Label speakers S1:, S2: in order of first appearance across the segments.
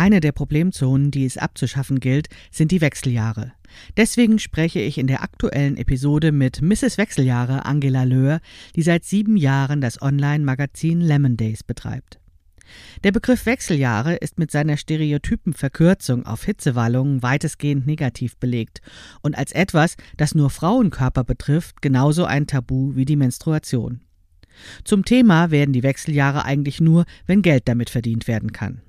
S1: Eine der Problemzonen, die es abzuschaffen gilt, sind die Wechseljahre. Deswegen spreche ich in der aktuellen Episode mit Mrs. Wechseljahre Angela Löhr, die seit sieben Jahren das Online-Magazin Lemon Days betreibt. Der Begriff Wechseljahre ist mit seiner stereotypen Verkürzung auf Hitzewallungen weitestgehend negativ belegt und als etwas, das nur Frauenkörper betrifft, genauso ein Tabu wie die Menstruation. Zum Thema werden die Wechseljahre eigentlich nur, wenn Geld damit verdient werden kann.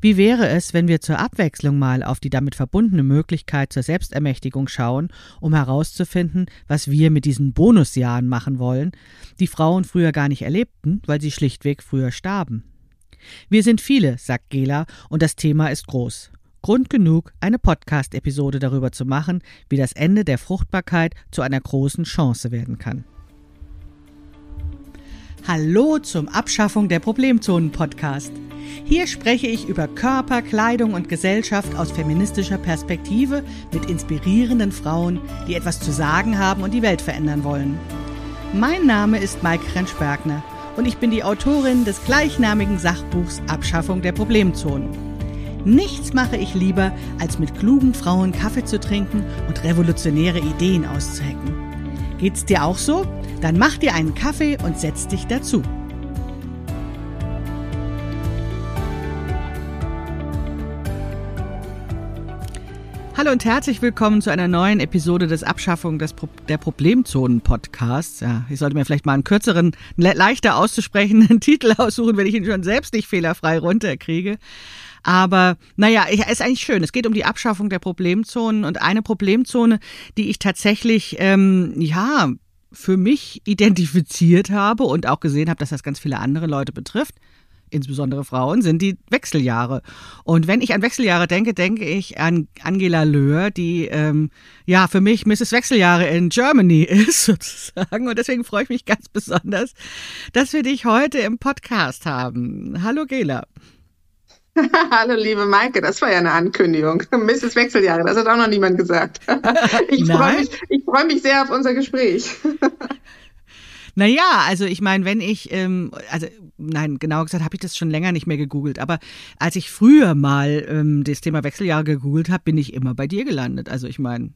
S1: Wie wäre es, wenn wir zur Abwechslung mal auf die damit verbundene Möglichkeit zur Selbstermächtigung schauen, um herauszufinden, was wir mit diesen Bonusjahren machen wollen, die Frauen früher gar nicht erlebten, weil sie schlichtweg früher starben? Wir sind viele, sagt Gela, und das Thema ist groß. Grund genug, eine Podcast-Episode darüber zu machen, wie das Ende der Fruchtbarkeit zu einer großen Chance werden kann. Hallo zum Abschaffung der Problemzonen Podcast. Hier spreche ich über Körper, Kleidung und Gesellschaft aus feministischer Perspektive mit inspirierenden Frauen, die etwas zu sagen haben und die Welt verändern wollen. Mein Name ist Maike Rentschbergner und ich bin die Autorin des gleichnamigen Sachbuchs Abschaffung der Problemzonen. Nichts mache ich lieber, als mit klugen Frauen Kaffee zu trinken und revolutionäre Ideen auszuhacken. Geht's dir auch so? Dann mach dir einen Kaffee und setz dich dazu. Hallo und herzlich willkommen zu einer neuen Episode des Abschaffung des Pro der Problemzonen Podcasts. Ja, ich sollte mir vielleicht mal einen kürzeren, le leichter auszusprechenden Titel aussuchen, wenn ich ihn schon selbst nicht fehlerfrei runterkriege. Aber naja, es ist eigentlich schön. Es geht um die Abschaffung der Problemzonen und eine Problemzone, die ich tatsächlich, ähm, ja, für mich identifiziert habe und auch gesehen habe, dass das ganz viele andere Leute betrifft, insbesondere Frauen, sind die Wechseljahre. Und wenn ich an Wechseljahre denke, denke ich an Angela Löhr, die ähm, ja für mich Mrs. Wechseljahre in Germany ist, sozusagen. Und deswegen freue ich mich ganz besonders, dass wir dich heute im Podcast haben. Hallo Gela.
S2: Hallo, liebe Maike, das war ja eine Ankündigung. Mrs. Wechseljahre, das hat auch noch niemand gesagt. Ich freue mich, ich freu mich sehr auf unser Gespräch.
S1: Naja, also ich meine, wenn ich, ähm, also nein, genau gesagt habe ich das schon länger nicht mehr gegoogelt, aber als ich früher mal ähm, das Thema Wechseljahre gegoogelt habe, bin ich immer bei dir gelandet. Also ich meine,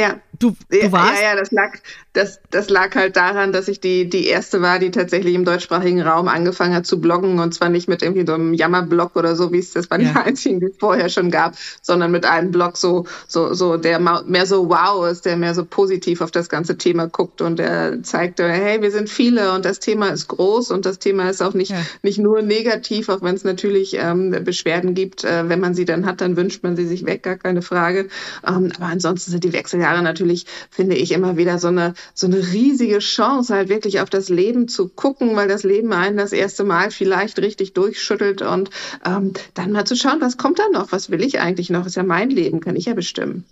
S2: ja. Du, du warst? Ja, ja, das lag, das, das lag halt daran, dass ich die, die erste war, die tatsächlich im deutschsprachigen Raum angefangen hat zu bloggen und zwar nicht mit irgendwie so einem Jammerblog oder so, wie es das bei ja. den einzigen, die es vorher schon gab, sondern mit einem Blog so, so, so, der mehr so wow ist, der mehr so positiv auf das ganze Thema guckt und der zeigte, hey, wir sind viele und das Thema ist groß und das Thema ist auch nicht, ja. nicht nur negativ, auch wenn es natürlich ähm, Beschwerden gibt, äh, wenn man sie dann hat, dann wünscht man sie sich weg, gar keine Frage. Ähm, aber ansonsten sind die Wechsel ja Jahre natürlich, finde ich, immer wieder so eine, so eine riesige Chance, halt wirklich auf das Leben zu gucken, weil das Leben einen das erste Mal vielleicht richtig durchschüttelt und ähm, dann mal zu schauen, was kommt da noch, was will ich eigentlich noch, ist ja mein Leben, kann ich ja bestimmen.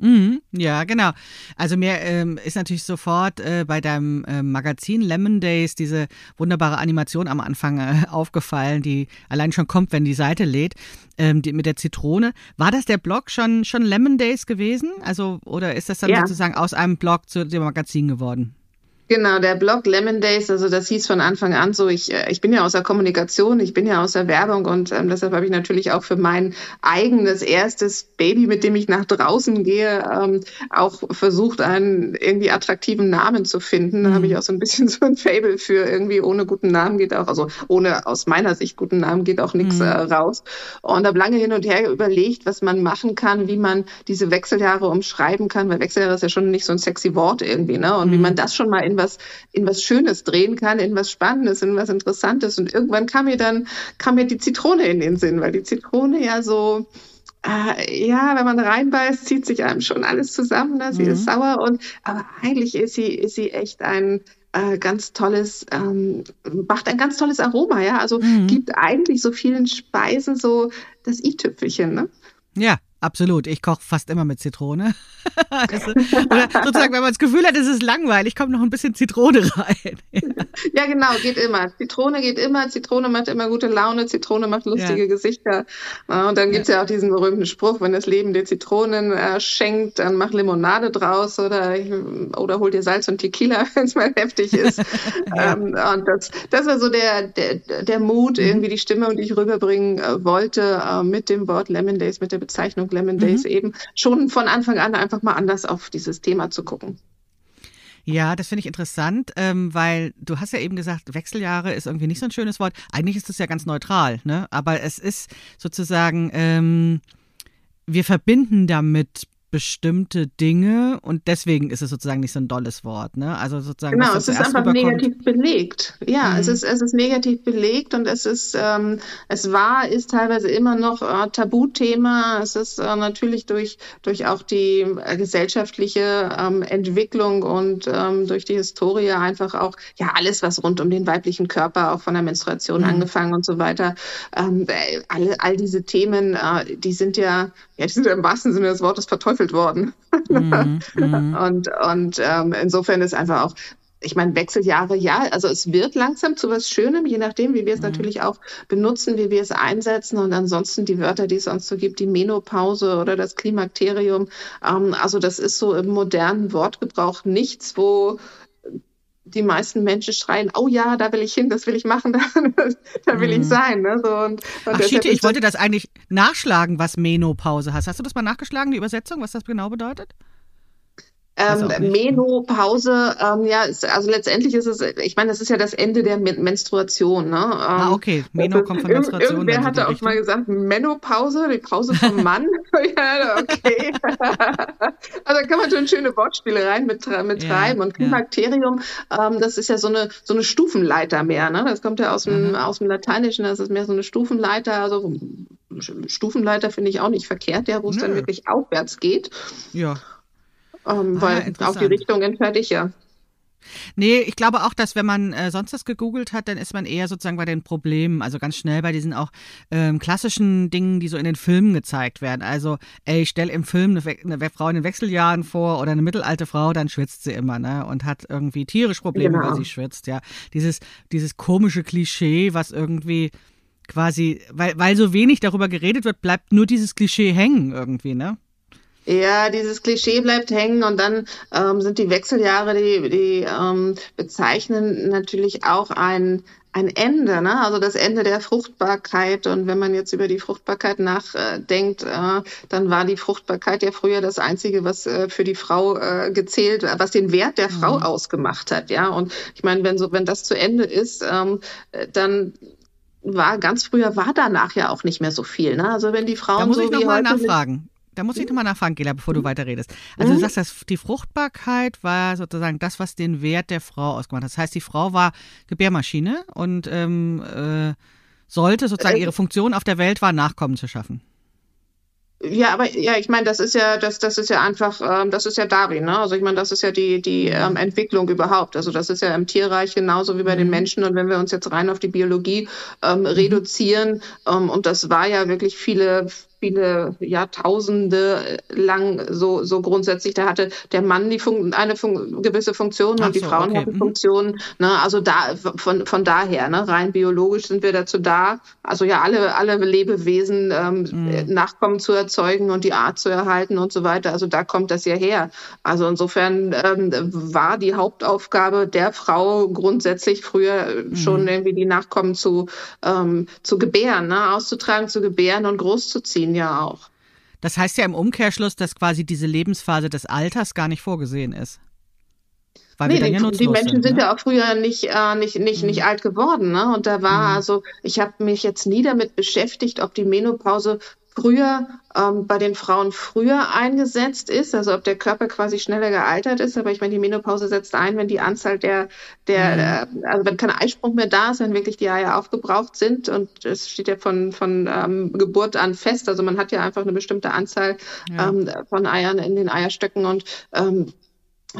S1: Mhm, ja, genau. Also mir ähm, ist natürlich sofort äh, bei deinem äh, Magazin Lemon Days diese wunderbare Animation am Anfang äh, aufgefallen, die allein schon kommt, wenn die Seite lädt, ähm, die, mit der Zitrone. War das der Blog schon schon Lemon Days gewesen? Also oder ist das dann ja. sozusagen aus einem Blog zu dem Magazin geworden?
S2: Genau, der Blog Lemon Days, also das hieß von Anfang an so, ich, äh, ich bin ja aus der Kommunikation, ich bin ja aus der Werbung und ähm, deshalb habe ich natürlich auch für mein eigenes erstes Baby, mit dem ich nach draußen gehe, ähm, auch versucht, einen irgendwie attraktiven Namen zu finden. Da mhm. habe ich auch so ein bisschen so ein Fable für irgendwie ohne guten Namen geht auch, also ohne aus meiner Sicht guten Namen geht auch nichts mhm. äh, raus. Und habe lange hin und her überlegt, was man machen kann, wie man diese Wechseljahre umschreiben kann, weil Wechseljahre ist ja schon nicht so ein sexy Wort irgendwie, ne? Und mhm. wie man das schon mal in was, in was Schönes drehen kann, in was Spannendes, in was Interessantes. Und irgendwann kam mir dann, kam mir die Zitrone in den Sinn, weil die Zitrone ja so, äh, ja, wenn man reinbeißt, zieht sich einem schon alles zusammen, ne? sie mhm. ist sauer und, aber eigentlich ist sie, ist sie echt ein, äh, ganz tolles, ähm, macht ein ganz tolles Aroma, ja. Also mhm. gibt eigentlich so vielen Speisen so das i-Tüpfelchen, ne?
S1: Ja, Absolut. Ich koche fast immer mit Zitrone. also, oder sozusagen, wenn man das Gefühl hat, es ist langweilig, kommt noch ein bisschen Zitrone rein.
S2: ja, genau, geht immer. Zitrone geht immer. Zitrone macht immer gute Laune. Zitrone macht lustige ja. Gesichter. Und dann gibt's ja. ja. auch diesen berühmten Spruch, wenn das Leben dir Zitronen äh, schenkt, dann mach Limonade draus oder, oder hol dir Salz und Tequila, wenn es mal heftig ist. ja. ähm, und das, das war so der, der, der Mut, mhm. irgendwie die Stimme, die ich rüberbringen äh, wollte, äh, mit dem Wort Lemon Days, mit der Bezeichnung und Lemon Days mhm. eben schon von Anfang an einfach mal anders auf dieses Thema zu gucken.
S1: Ja, das finde ich interessant, ähm, weil du hast ja eben gesagt, Wechseljahre ist irgendwie nicht so ein schönes Wort. Eigentlich ist es ja ganz neutral, ne? Aber es ist sozusagen, ähm, wir verbinden damit bestimmte Dinge und deswegen ist es sozusagen nicht so ein dolles Wort. Ne? Also sozusagen,
S2: genau, es ist einfach negativ belegt. Ja, mhm. es, ist, es ist negativ belegt und es ist, ähm, es war, ist teilweise immer noch äh, Tabuthema. Es ist äh, natürlich durch, durch auch die äh, gesellschaftliche ähm, Entwicklung und ähm, durch die Historie einfach auch, ja, alles, was rund um den weiblichen Körper, auch von der Menstruation mhm. angefangen und so weiter, ähm, all, all diese Themen, äh, die sind ja, ja, die sind ja im wahrsten Sinne des Wortes verteufelt verteufelt worden. Mhm, und und ähm, insofern ist einfach auch ich meine, Wechseljahre, ja, also es wird langsam zu was Schönem, je nachdem, wie wir es mhm. natürlich auch benutzen, wie wir es einsetzen und ansonsten die Wörter, die es sonst so gibt, die Menopause oder das Klimakterium. Ähm, also das ist so im modernen Wortgebrauch nichts, wo die meisten Menschen schreien, oh ja, da will ich hin, das will ich machen, da, da will mhm. ich sein. Ne? So, und,
S1: und Ach, Schiete, ich wollte das eigentlich nachschlagen, was Menopause heißt. Hast du das mal nachgeschlagen, die Übersetzung, was das genau bedeutet?
S2: Ähm, Menopause, ähm, ja, ist, also letztendlich ist es, ich meine, das ist ja das Ende der Men Menstruation. Ne? Ähm,
S1: ah, okay. Meno kommt von Menstruation.
S2: Irgendwer hatte auch mal gesagt, Menopause, die Pause vom Mann. ja, okay. also da kann man schon schöne Wortspiele rein mit, mit ja, treiben. Und Klimakterium, ja. ähm, das ist ja so eine, so eine Stufenleiter mehr. Ne? Das kommt ja aus dem, mhm. aus dem Lateinischen, das ist mehr so eine Stufenleiter, also Stufenleiter finde ich auch nicht verkehrt, ja, wo es dann wirklich aufwärts geht.
S1: Ja.
S2: Ähm, ah, weil auch die Richtung entscheide ich ja.
S1: Nee, ich glaube auch, dass wenn man äh, sonst das gegoogelt hat, dann ist man eher sozusagen bei den Problemen, also ganz schnell bei diesen auch ähm, klassischen Dingen, die so in den Filmen gezeigt werden. Also, ey, ich stell im Film eine, eine, Frau in den Wechseljahren vor oder eine mittelalte Frau, dann schwitzt sie immer, ne? Und hat irgendwie tierisch Probleme, genau. weil sie schwitzt, ja. Dieses, dieses komische Klischee, was irgendwie quasi, weil, weil so wenig darüber geredet wird, bleibt nur dieses Klischee hängen irgendwie, ne?
S2: Ja, dieses Klischee bleibt hängen und dann ähm, sind die Wechseljahre, die, die ähm, bezeichnen natürlich auch ein, ein Ende, ne? also das Ende der Fruchtbarkeit. Und wenn man jetzt über die Fruchtbarkeit nachdenkt, äh, dann war die Fruchtbarkeit ja früher das Einzige, was äh, für die Frau äh, gezählt, was den Wert der Frau mhm. ausgemacht hat. Ja, und ich meine, wenn so, wenn das zu Ende ist, ähm, dann war ganz früher war danach ja auch nicht mehr so viel. Ne? Also wenn die Frauen
S1: da muss
S2: so
S1: ich noch mal nachfragen. Da muss ich nochmal nachfragen, Gela, bevor du mhm. weiterredest. Also du mhm. sagst, dass die Fruchtbarkeit war sozusagen das, was den Wert der Frau ausgemacht hat. Das heißt, die Frau war Gebärmaschine und ähm, äh, sollte sozusagen äh, ihre Funktion auf der Welt war, Nachkommen zu schaffen.
S2: Ja, aber ja, ich meine, das ist ja, das, das ist ja einfach, ähm, das ist ja Darwin, ne? Also ich meine, das ist ja die, die ähm, Entwicklung überhaupt. Also das ist ja im Tierreich genauso wie bei mhm. den Menschen. Und wenn wir uns jetzt rein auf die Biologie ähm, mhm. reduzieren, ähm, und das war ja wirklich viele, viele Jahrtausende lang so, so grundsätzlich. Da hatte der Mann die Fun eine Fun gewisse Funktion Ach und die so, Frauen okay. hatten mhm. Funktionen. Ne? Also da von, von daher, ne? rein biologisch sind wir dazu da, also ja, alle, alle Lebewesen ähm, mhm. Nachkommen zu erzeugen und die Art zu erhalten und so weiter. Also da kommt das ja her. Also insofern ähm, war die Hauptaufgabe der Frau grundsätzlich früher mhm. schon irgendwie die Nachkommen zu, ähm, zu gebären, ne? auszutragen, zu gebären und großzuziehen ihn ja auch.
S1: Das heißt ja im Umkehrschluss, dass quasi diese Lebensphase des Alters gar nicht vorgesehen ist.
S2: Weil nee, die, ja die, Menschen sind, sind ne? ja auch früher nicht, äh, nicht, nicht, mhm. nicht alt geworden. Ne? Und da war mhm. also, ich habe mich jetzt nie damit beschäftigt, ob die Menopause früher ähm, bei den Frauen früher eingesetzt ist, also ob der Körper quasi schneller gealtert ist. Aber ich meine, die Menopause setzt ein, wenn die Anzahl der, der, mhm. äh, also wenn kein Eisprung mehr da ist, wenn wirklich die Eier aufgebraucht sind. Und es steht ja von, von ähm, Geburt an fest. Also man hat ja einfach eine bestimmte Anzahl ja. ähm, von Eiern in den Eierstöcken und ähm,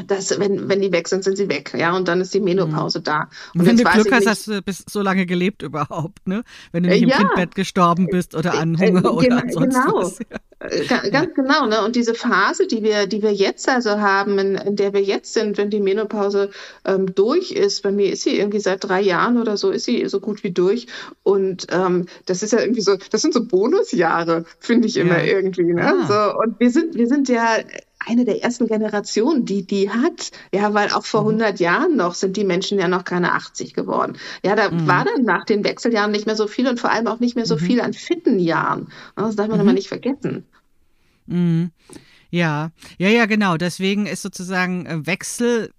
S2: dass wenn, wenn die weg sind, sind sie weg, ja, und dann ist die Menopause mhm. da.
S1: Und wenn du Glück hast, hast du bis so lange gelebt überhaupt, ne? Wenn du nicht äh, im Kindbett gestorben bist oder an Hunger äh, äh, oder an sonst
S2: genau.
S1: was.
S2: Ja. Äh, ganz genau, ne? Und diese Phase, die wir, die wir jetzt also haben, in, in der wir jetzt sind, wenn die Menopause ähm, durch ist, bei mir ist sie irgendwie seit drei Jahren oder so, ist sie so gut wie durch. Und ähm, das ist ja irgendwie so, das sind so Bonusjahre, finde ich immer ja. irgendwie. Ne? Ah. So, und wir sind, wir sind ja eine der ersten Generationen, die die hat. Ja, weil auch vor 100 mhm. Jahren noch sind die Menschen ja noch keine 80 geworden. Ja, da mhm. war dann nach den Wechseljahren nicht mehr so viel und vor allem auch nicht mehr so mhm. viel an fitten Jahren. Das darf man mhm. immer nicht vergessen.
S1: Mhm. Ja, ja, ja, genau. Deswegen ist sozusagen äh, Wechsel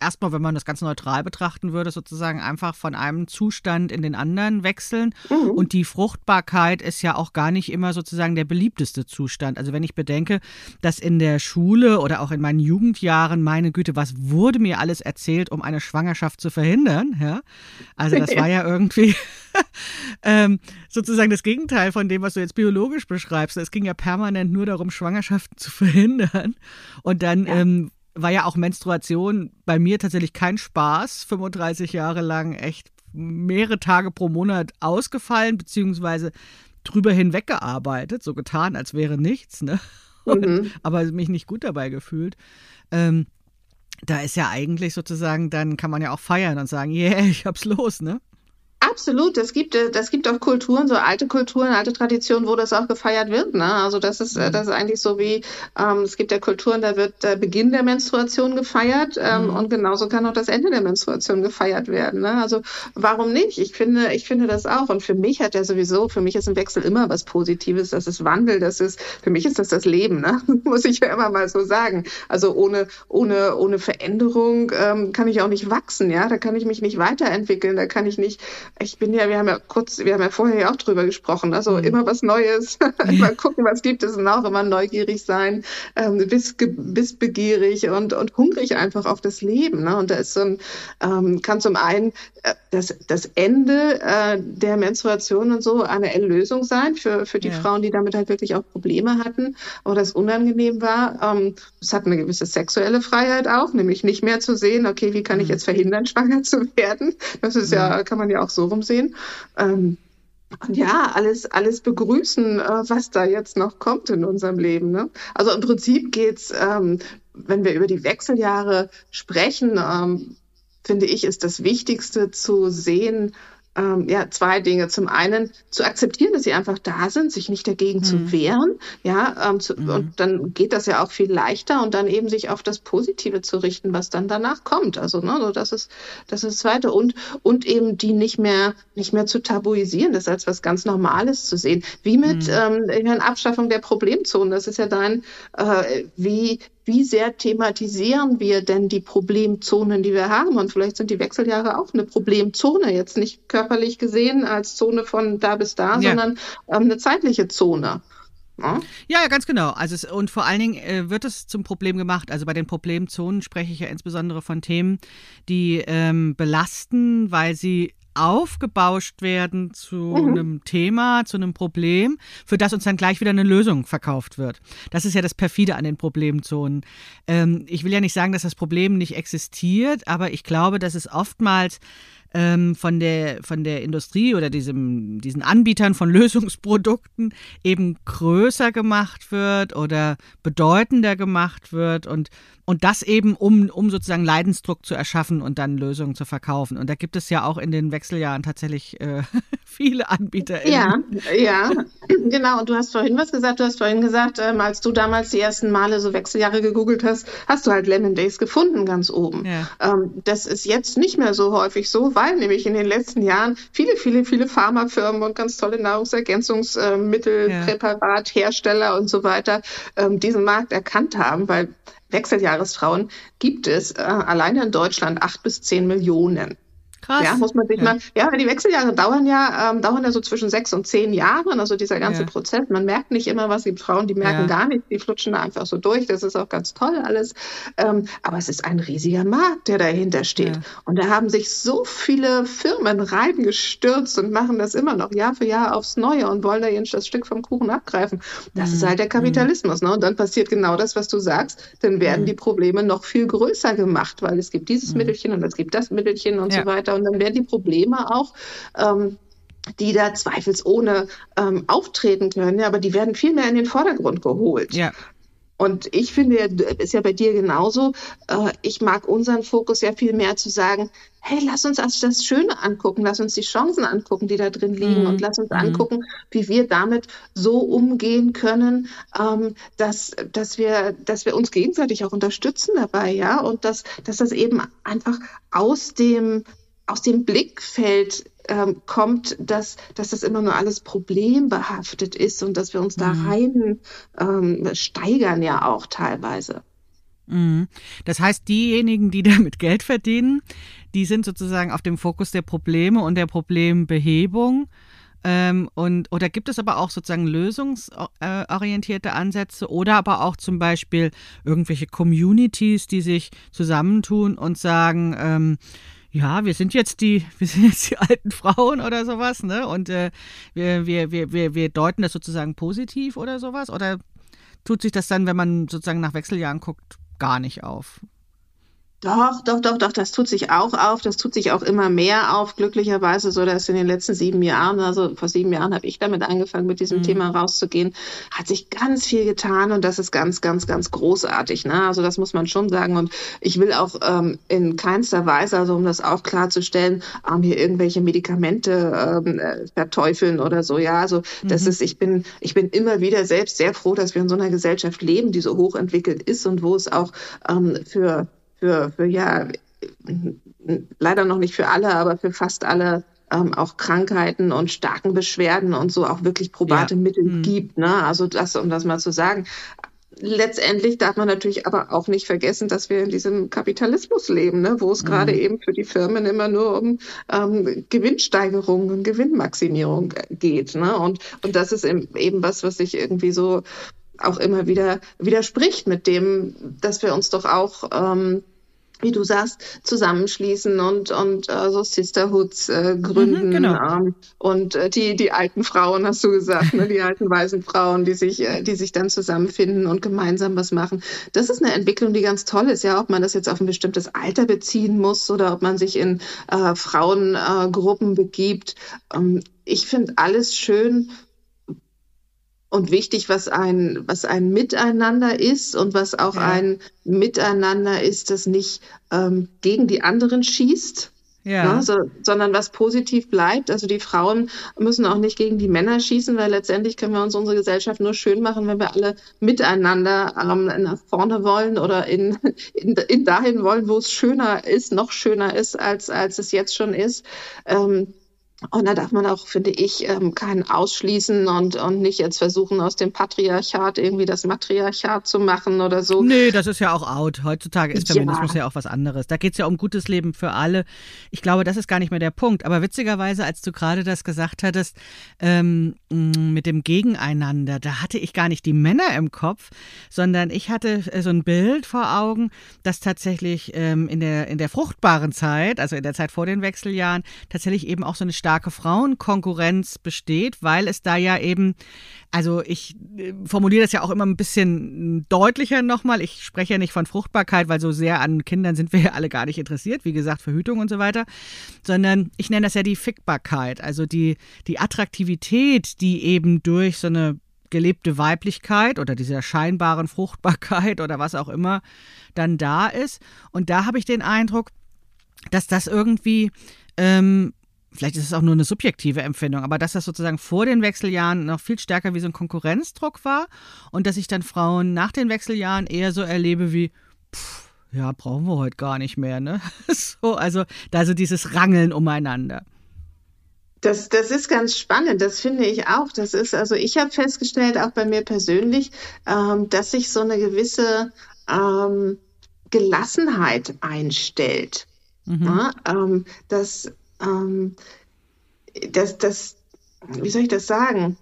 S1: erstmal, wenn man das ganz neutral betrachten würde, sozusagen einfach von einem Zustand in den anderen wechseln. Mhm. Und die Fruchtbarkeit ist ja auch gar nicht immer sozusagen der beliebteste Zustand. Also wenn ich bedenke, dass in der Schule oder auch in meinen Jugendjahren, meine Güte, was wurde mir alles erzählt, um eine Schwangerschaft zu verhindern? Ja? Also das war ja irgendwie ähm, sozusagen das Gegenteil von dem, was du jetzt biologisch beschreibst. Es ging ja permanent nur darum, Schwangerschaften zu verhindern. Und dann ja. ähm, war ja auch Menstruation bei mir tatsächlich kein Spaß. 35 Jahre lang echt mehrere Tage pro Monat ausgefallen, beziehungsweise drüber hinweg gearbeitet, so getan, als wäre nichts, ne? Und, mhm. aber mich nicht gut dabei gefühlt. Ähm, da ist ja eigentlich sozusagen, dann kann man ja auch feiern und sagen, yeah, ich hab's los, ne?
S2: Absolut, das gibt äh, das gibt auch Kulturen, so alte Kulturen, alte Traditionen, wo das auch gefeiert wird. Ne? Also das ist äh, mhm. das ist eigentlich so wie ähm, es gibt ja Kulturen, da wird der Beginn der Menstruation gefeiert ähm, mhm. und genauso kann auch das Ende der Menstruation gefeiert werden. Ne? Also warum nicht? Ich finde ich finde das auch und für mich hat ja sowieso für mich ist ein Wechsel immer was Positives. Das ist Wandel, das ist für mich ist das das Leben. Ne? Muss ich ja immer mal so sagen. Also ohne ohne ohne Veränderung ähm, kann ich auch nicht wachsen. Ja, da kann ich mich nicht weiterentwickeln. Da kann ich nicht ich bin ja, wir haben ja kurz, wir haben ja vorher ja auch drüber gesprochen, also mhm. immer was Neues, immer gucken, was gibt es und auch immer neugierig sein, ähm, bis, begierig und, und hungrig einfach auf das Leben. Ne? Und da ist so ein, ähm, kann zum einen äh, das, das Ende äh, der Menstruation und so eine Erlösung sein für, für die ja. Frauen, die damit halt wirklich auch Probleme hatten oder es unangenehm war. Ähm, es hat eine gewisse sexuelle Freiheit auch, nämlich nicht mehr zu sehen, okay, wie kann ich mhm. jetzt verhindern, schwanger zu werden? Das ist ja, kann man ja auch so rumsehen. Ähm, und ja, alles, alles begrüßen, äh, was da jetzt noch kommt in unserem Leben. Ne? Also im Prinzip geht's, ähm, wenn wir über die Wechseljahre sprechen, ähm, finde ich, ist das Wichtigste zu sehen, ähm, ja, zwei Dinge. Zum einen zu akzeptieren, dass sie einfach da sind, sich nicht dagegen mhm. zu wehren, ja, ähm, zu, mhm. und dann geht das ja auch viel leichter und dann eben sich auf das Positive zu richten, was dann danach kommt. Also, ne, so das ist das ist das Zweite und und eben die nicht mehr nicht mehr zu tabuisieren, das als was ganz Normales zu sehen, wie mit mhm. ähm, Abschaffung der Problemzonen. Das ist ja dein, äh, wie wie sehr thematisieren wir denn die Problemzonen, die wir haben? Und vielleicht sind die Wechseljahre auch eine Problemzone, jetzt nicht körperlich gesehen als Zone von da bis da, ja. sondern ähm, eine zeitliche Zone.
S1: Ja? ja, ganz genau. Also es, und vor allen Dingen äh, wird es zum Problem gemacht. Also bei den Problemzonen spreche ich ja insbesondere von Themen, die ähm, belasten, weil sie aufgebauscht werden zu mhm. einem Thema, zu einem Problem, für das uns dann gleich wieder eine Lösung verkauft wird. Das ist ja das perfide an den Problemzonen. Ähm, ich will ja nicht sagen, dass das Problem nicht existiert, aber ich glaube, dass es oftmals ähm, von, der, von der Industrie oder diesem, diesen Anbietern von Lösungsprodukten eben größer gemacht wird oder bedeutender gemacht wird und und das eben, um, um sozusagen Leidensdruck zu erschaffen und dann Lösungen zu verkaufen. Und da gibt es ja auch in den Wechseljahren tatsächlich äh, viele Anbieter.
S2: Ja, ja, genau. Und du hast vorhin was gesagt. Du hast vorhin gesagt, ähm, als du damals die ersten Male so Wechseljahre gegoogelt hast, hast du halt Lemon Days gefunden ganz oben. Ja. Ähm, das ist jetzt nicht mehr so häufig so, weil nämlich in den letzten Jahren viele, viele, viele Pharmafirmen und ganz tolle Nahrungsergänzungsmittel, ja. Und so weiter ähm, diesen Markt erkannt haben, weil Wechseljahresfrauen gibt es äh, alleine in Deutschland acht bis zehn Millionen. Krass. Ja, muss man sich ja. mal, ja, die Wechseljahre dauern ja, ähm, dauern ja so zwischen sechs und zehn Jahren, also dieser ganze ja. Prozess. Man merkt nicht immer was, die Frauen, die merken ja. gar nichts, die flutschen da einfach so durch. Das ist auch ganz toll alles. Ähm, aber es ist ein riesiger Markt, der dahinter steht. Und da haben sich so viele Firmen reingestürzt und machen das immer noch Jahr für Jahr aufs Neue und wollen da ihren das Stück vom Kuchen abgreifen. Das mhm. ist halt der Kapitalismus. Ne? Und dann passiert genau das, was du sagst. Dann werden mhm. die Probleme noch viel größer gemacht, weil es gibt dieses mhm. Mittelchen und es gibt das Mittelchen und so weiter und dann werden die Probleme auch ähm, die da zweifelsohne ähm, auftreten können, ja, aber die werden viel mehr in den Vordergrund geholt. Ja. Und ich finde, ist ja bei dir genauso, äh, ich mag unseren Fokus ja viel mehr zu sagen, hey, lass uns also das Schöne angucken, lass uns die Chancen angucken, die da drin liegen mhm. und lass uns mhm. angucken, wie wir damit so umgehen können, ähm, dass, dass, wir, dass wir uns gegenseitig auch unterstützen dabei, ja, und dass, dass das eben einfach aus dem, aus dem Blickfeld ähm, kommt, dass, dass das immer nur alles problembehaftet ist und dass wir uns da mhm. rein ähm, steigern ja auch teilweise.
S1: Mhm. Das heißt, diejenigen, die damit Geld verdienen, die sind sozusagen auf dem Fokus der Probleme und der Problembehebung. Ähm, und, oder gibt es aber auch sozusagen lösungsorientierte Ansätze oder aber auch zum Beispiel irgendwelche Communities, die sich zusammentun und sagen, ähm, ja, wir sind jetzt die, wir sind jetzt die alten Frauen oder sowas, ne? Und äh, wir, wir, wir, wir, wir deuten das sozusagen positiv oder sowas? Oder tut sich das dann, wenn man sozusagen nach Wechseljahren guckt, gar nicht auf?
S2: Doch, doch, doch, doch, das tut sich auch auf. Das tut sich auch immer mehr auf. Glücklicherweise so, dass in den letzten sieben Jahren, also vor sieben Jahren habe ich damit angefangen, mit diesem mhm. Thema rauszugehen, hat sich ganz viel getan und das ist ganz, ganz, ganz großartig. Ne? Also das muss man schon sagen. Und ich will auch ähm, in keinster Weise, also um das auch klarzustellen, ähm, hier irgendwelche Medikamente ähm, äh, verteufeln oder so. Ja, also das mhm. ist, ich bin, ich bin immer wieder selbst sehr froh, dass wir in so einer Gesellschaft leben, die so hochentwickelt ist und wo es auch ähm, für für, für ja, leider noch nicht für alle, aber für fast alle ähm, auch Krankheiten und starken Beschwerden und so auch wirklich probate ja. Mittel hm. gibt. Ne? Also das, um das mal zu sagen. Letztendlich darf man natürlich aber auch nicht vergessen, dass wir in diesem Kapitalismus leben, ne? wo es mhm. gerade eben für die Firmen immer nur um ähm, Gewinnsteigerung und Gewinnmaximierung geht. Ne? Und, und das ist eben was, was sich irgendwie so auch immer wieder widerspricht mit dem, dass wir uns doch auch ähm, wie du sagst, zusammenschließen und, und äh, so Sisterhoods äh, gründen. Mhm, genau. ähm, und äh, die, die alten Frauen, hast du gesagt, ne, die alten weißen Frauen, die sich, äh, die sich dann zusammenfinden und gemeinsam was machen. Das ist eine Entwicklung, die ganz toll ist, ja, ob man das jetzt auf ein bestimmtes Alter beziehen muss oder ob man sich in äh, Frauengruppen äh, begibt. Ähm, ich finde alles schön, und wichtig, was ein, was ein Miteinander ist und was auch ja. ein Miteinander ist, das nicht ähm, gegen die anderen schießt, ja. Ne, so, sondern was positiv bleibt. Also die Frauen müssen auch nicht gegen die Männer schießen, weil letztendlich können wir uns unsere Gesellschaft nur schön machen, wenn wir alle miteinander ähm, nach vorne wollen oder in, in, in dahin wollen, wo es schöner ist, noch schöner ist, als, als es jetzt schon ist. Ähm, und da darf man auch, finde ich, ähm, keinen ausschließen und, und nicht jetzt versuchen, aus dem Patriarchat irgendwie das Matriarchat zu machen oder so.
S1: Nee, das ist ja auch out. Heutzutage ist Feminismus ja, ja auch was anderes. Da geht's ja um gutes Leben für alle. Ich glaube, das ist gar nicht mehr der Punkt. Aber witzigerweise, als du gerade das gesagt hattest, ähm, mit dem Gegeneinander, da hatte ich gar nicht die Männer im Kopf, sondern ich hatte äh, so ein Bild vor Augen, dass tatsächlich ähm, in, der, in der fruchtbaren Zeit, also in der Zeit vor den Wechseljahren, tatsächlich eben auch so eine starke Frauenkonkurrenz besteht, weil es da ja eben, also ich äh, formuliere das ja auch immer ein bisschen deutlicher nochmal. Ich spreche ja nicht von Fruchtbarkeit, weil so sehr an Kindern sind wir ja alle gar nicht interessiert, wie gesagt, Verhütung und so weiter, sondern ich nenne das ja die Fickbarkeit, also die, die Attraktivität, die eben durch so eine gelebte Weiblichkeit oder dieser scheinbaren Fruchtbarkeit oder was auch immer dann da ist. Und da habe ich den Eindruck, dass das irgendwie ähm, vielleicht ist es auch nur eine subjektive Empfindung, aber dass das sozusagen vor den Wechseljahren noch viel stärker wie so ein Konkurrenzdruck war und dass ich dann Frauen nach den Wechseljahren eher so erlebe wie, pff, ja, brauchen wir heute gar nicht mehr, ne? so, also da so dieses Rangeln umeinander.
S2: Das, das ist ganz spannend, das finde ich auch. Das ist, also ich habe festgestellt, auch bei mir persönlich, ähm, dass sich so eine gewisse ähm, Gelassenheit einstellt. Mhm. Ja, ähm, dass ähm, das, das, wie soll ich das sagen?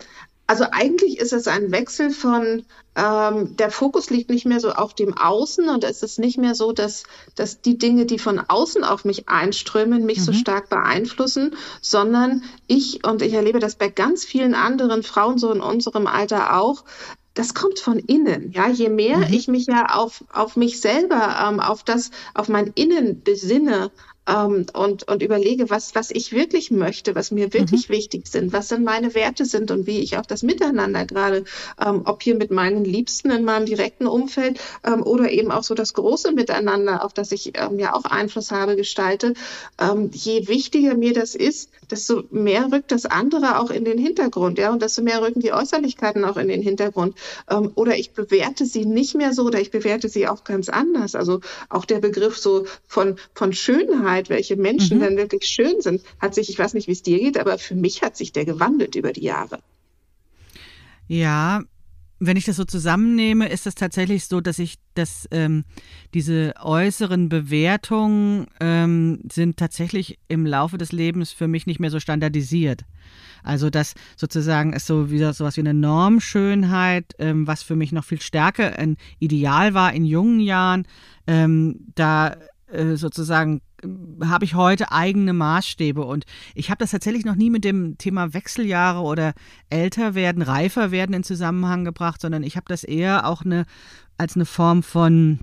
S2: Also eigentlich ist es ein Wechsel von, ähm, der Fokus liegt nicht mehr so auf dem Außen und es ist nicht mehr so, dass, dass die Dinge, die von außen auf mich einströmen, mich mhm. so stark beeinflussen, sondern ich, und ich erlebe das bei ganz vielen anderen Frauen so in unserem Alter auch, das kommt von innen. Ja, je mehr mhm. ich mich ja auf, auf mich selber, ähm, auf das, auf mein Innen besinne, ähm, und, und überlege, was, was ich wirklich möchte, was mir wirklich mhm. wichtig sind, was dann meine Werte sind und wie ich auch das Miteinander gerade, ähm, ob hier mit meinen Liebsten in meinem direkten Umfeld ähm, oder eben auch so das große Miteinander, auf das ich ähm, ja auch Einfluss habe, gestalte. Ähm, je wichtiger mir das ist, desto mehr rückt das andere auch in den Hintergrund, ja, und desto mehr rücken die Äußerlichkeiten auch in den Hintergrund. Ähm, oder ich bewerte sie nicht mehr so oder ich bewerte sie auch ganz anders. Also auch der Begriff so von, von Schönheit, welche Menschen mhm. dann wirklich schön sind, hat sich, ich weiß nicht, wie es dir geht, aber für mich hat sich der gewandelt über die Jahre.
S1: Ja, wenn ich das so zusammennehme, ist es tatsächlich so, dass ich dass ähm, diese äußeren Bewertungen ähm, sind tatsächlich im Laufe des Lebens für mich nicht mehr so standardisiert. Also das sozusagen ist so wieder sowas wie eine Normschönheit, ähm, was für mich noch viel stärker ein Ideal war in jungen Jahren. Ähm, da äh, sozusagen äh, habe ich heute eigene Maßstäbe. Und ich habe das tatsächlich noch nie mit dem Thema Wechseljahre oder älter werden, reifer werden in Zusammenhang gebracht, sondern ich habe das eher auch eine, als eine Form von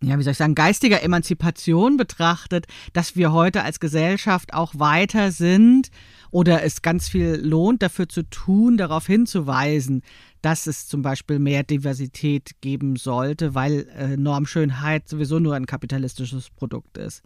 S1: ja, wie soll ich sagen, geistiger Emanzipation betrachtet, dass wir heute als Gesellschaft auch weiter sind oder es ganz viel lohnt, dafür zu tun, darauf hinzuweisen, dass es zum Beispiel mehr Diversität geben sollte, weil äh, Normschönheit sowieso nur ein kapitalistisches Produkt ist.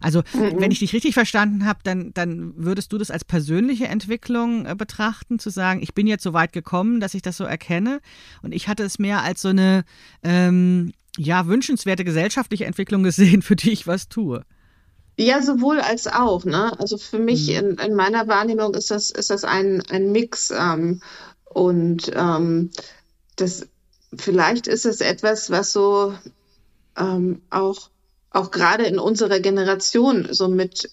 S1: Also, mhm. wenn ich dich richtig verstanden habe, dann, dann würdest du das als persönliche Entwicklung äh, betrachten, zu sagen, ich bin jetzt so weit gekommen, dass ich das so erkenne. Und ich hatte es mehr als so eine ähm, ja, wünschenswerte gesellschaftliche Entwicklung gesehen, für die ich was tue.
S2: Ja, sowohl als auch. Ne? Also für mich mhm. in, in meiner Wahrnehmung ist das, ist das ein, ein Mix ähm, und ähm, das, vielleicht ist es etwas, was so ähm, auch, auch gerade in unserer Generation so mit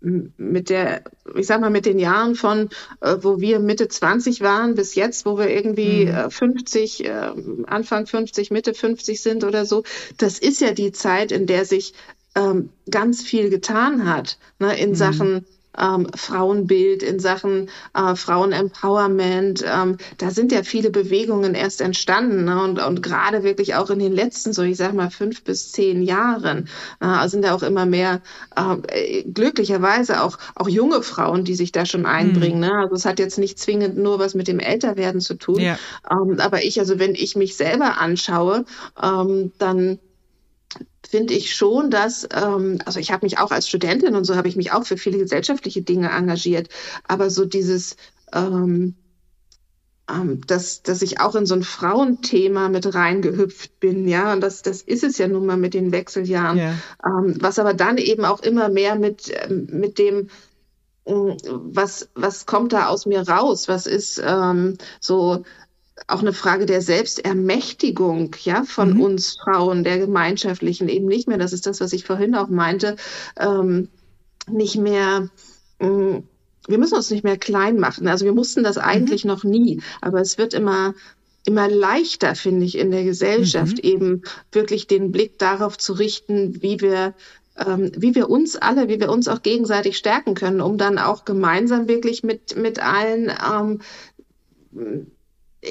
S2: mit der, ich sag mal, mit den Jahren von, äh, wo wir Mitte 20 waren bis jetzt, wo wir irgendwie mhm. äh, 50, äh, Anfang 50, Mitte 50 sind oder so, das ist ja die Zeit, in der sich ähm, ganz viel getan hat ne, in mhm. Sachen ähm, Frauenbild, in Sachen äh, Frauenempowerment. Ähm, da sind ja viele Bewegungen erst entstanden ne? und, und gerade wirklich auch in den letzten, so ich sag mal, fünf bis zehn Jahren äh, sind da auch immer mehr äh, glücklicherweise auch, auch junge Frauen, die sich da schon einbringen. Mhm. Ne? Also es hat jetzt nicht zwingend nur was mit dem Älterwerden zu tun. Ja. Ähm, aber ich, also wenn ich mich selber anschaue, ähm, dann finde ich schon, dass, ähm, also ich habe mich auch als Studentin und so habe ich mich auch für viele gesellschaftliche Dinge engagiert, aber so dieses, ähm, ähm, dass, dass ich auch in so ein Frauenthema mit reingehüpft bin, ja, und das, das ist es ja nun mal mit den Wechseljahren, ja. ähm, was aber dann eben auch immer mehr mit, ähm, mit dem, ähm, was, was kommt da aus mir raus? Was ist ähm, so auch eine Frage der Selbstermächtigung, ja, von mhm. uns Frauen, der gemeinschaftlichen, eben nicht mehr, das ist das, was ich vorhin auch meinte, ähm, nicht mehr, äh, wir müssen uns nicht mehr klein machen. Also wir mussten das eigentlich mhm. noch nie, aber es wird immer, immer leichter, finde ich, in der Gesellschaft mhm. eben wirklich den Blick darauf zu richten, wie wir ähm, wie wir uns alle, wie wir uns auch gegenseitig stärken können, um dann auch gemeinsam wirklich mit, mit allen ähm,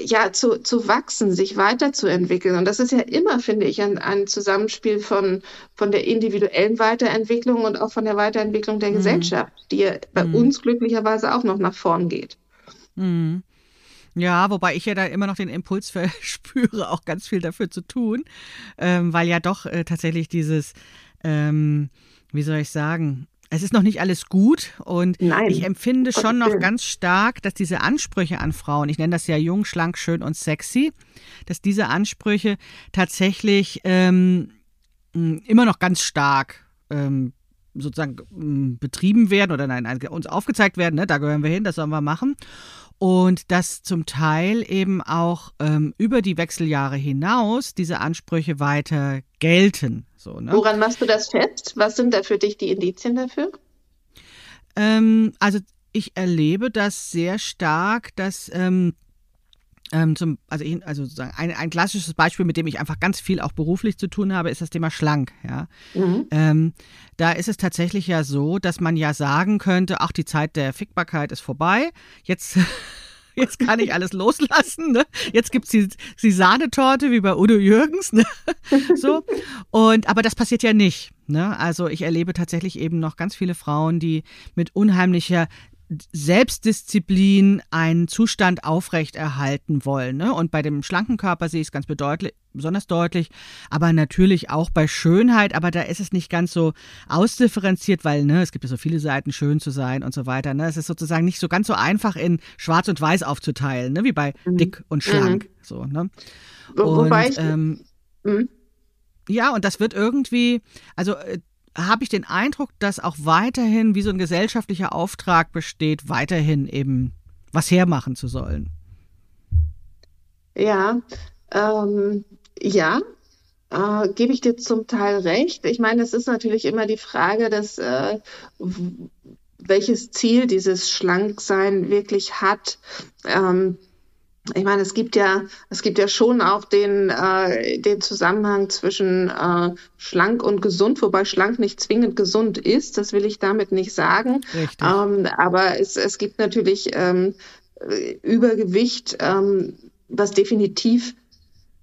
S2: ja, zu, zu wachsen, sich weiterzuentwickeln. Und das ist ja immer, finde ich, ein, ein Zusammenspiel von, von der individuellen Weiterentwicklung und auch von der Weiterentwicklung der mhm. Gesellschaft, die ja bei mhm. uns glücklicherweise auch noch nach vorn geht.
S1: Mhm. Ja, wobei ich ja da immer noch den Impuls verspüre, auch ganz viel dafür zu tun, ähm, weil ja doch äh, tatsächlich dieses, ähm, wie soll ich sagen, es ist noch nicht alles gut und Nein, ich empfinde schon noch ganz stark, dass diese Ansprüche an Frauen, ich nenne das ja jung, schlank, schön und sexy, dass diese Ansprüche tatsächlich ähm, immer noch ganz stark ähm, sozusagen betrieben werden oder nein, uns aufgezeigt werden, ne, da gehören wir hin, das sollen wir machen. Und dass zum Teil eben auch ähm, über die Wechseljahre hinaus diese Ansprüche weiter gelten. So,
S2: ne? Woran machst du das fest? Was sind da für dich die Indizien dafür?
S1: Ähm, also ich erlebe das sehr stark, dass ähm, ähm, zum, also, ich, also sozusagen ein, ein klassisches Beispiel, mit dem ich einfach ganz viel auch beruflich zu tun habe, ist das Thema schlank. Ja? Mhm. Ähm, da ist es tatsächlich ja so, dass man ja sagen könnte, ach, die Zeit der Fickbarkeit ist vorbei. Jetzt jetzt kann ich alles loslassen. Ne? Jetzt gibt's die, die Sahnetorte wie bei Udo Jürgens. Ne? So. Und, aber das passiert ja nicht. Ne? Also ich erlebe tatsächlich eben noch ganz viele Frauen, die mit unheimlicher Selbstdisziplin einen Zustand aufrechterhalten wollen. Ne? Und bei dem schlanken Körper sehe ich es ganz besonders deutlich, aber natürlich auch bei Schönheit, aber da ist es nicht ganz so ausdifferenziert, weil ne, es gibt ja so viele Seiten, schön zu sein und so weiter. Ne? Es ist sozusagen nicht so ganz so einfach in Schwarz und Weiß aufzuteilen, ne? wie bei mhm. dick und schlank. Mhm. So, ne?
S2: Wo, wobei ich, ähm,
S1: mhm. Ja, und das wird irgendwie, also äh, habe ich den Eindruck, dass auch weiterhin wie so ein gesellschaftlicher Auftrag besteht, weiterhin eben was hermachen zu sollen.
S2: Ja, ähm, ja, äh, gebe ich dir zum Teil recht. Ich meine, es ist natürlich immer die Frage, dass äh, welches Ziel dieses Schlanksein wirklich hat. Ähm, ich meine, es gibt ja, es gibt ja schon auch den, äh, den Zusammenhang zwischen äh, schlank und gesund, wobei schlank nicht zwingend gesund ist. Das will ich damit nicht sagen. Ähm, aber es, es gibt natürlich ähm, Übergewicht, ähm, was definitiv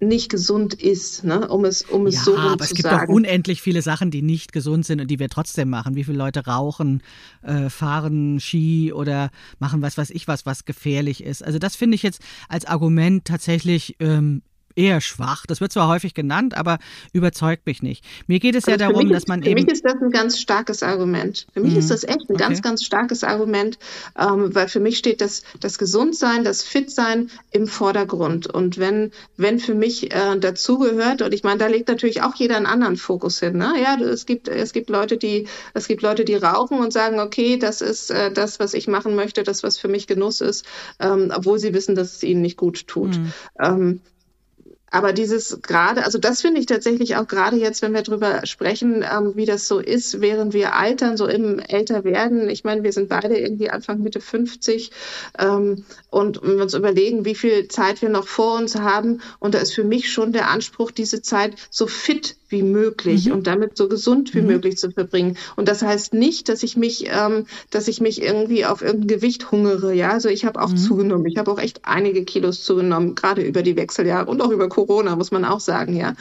S2: nicht gesund ist, ne? um es, um es
S1: ja,
S2: so
S1: aber es gibt
S2: sagen.
S1: doch unendlich viele Sachen, die nicht gesund sind und die wir trotzdem machen. Wie viele Leute rauchen, äh, fahren Ski oder machen was weiß ich was, was gefährlich ist. Also das finde ich jetzt als Argument tatsächlich ähm, eher schwach. Das wird zwar häufig genannt, aber überzeugt mich nicht. Mir geht es also ja darum, dass man
S2: für
S1: eben.
S2: Für mich ist das ein ganz starkes Argument. Für mich mhm. ist das echt ein okay. ganz, ganz starkes Argument, ähm, weil für mich steht das, das Gesundsein, das Fitsein im Vordergrund. Und wenn, wenn für mich äh, dazugehört, und ich meine, da legt natürlich auch jeder einen anderen Fokus hin. Ne? Ja, es gibt, es gibt Leute, die, es gibt Leute, die rauchen und sagen, okay, das ist äh, das, was ich machen möchte, das, was für mich Genuss ist, ähm, obwohl sie wissen, dass es ihnen nicht gut tut. Mhm. Ähm, aber dieses gerade, also das finde ich tatsächlich auch gerade jetzt, wenn wir drüber sprechen, ähm, wie das so ist, während wir altern, so im älter werden. Ich meine, wir sind beide irgendwie Anfang Mitte 50 ähm, und wenn wir uns überlegen, wie viel Zeit wir noch vor uns haben, und da ist für mich schon der Anspruch, diese Zeit so fit wie möglich mhm. und damit so gesund wie mhm. möglich zu verbringen. Und das heißt nicht, dass ich mich, ähm, dass ich mich irgendwie auf irgendein Gewicht hungere. Ja, also ich habe auch mhm. zugenommen. Ich habe auch echt einige Kilos zugenommen, gerade über die Wechseljahre und auch über Corona, muss man auch sagen, ja.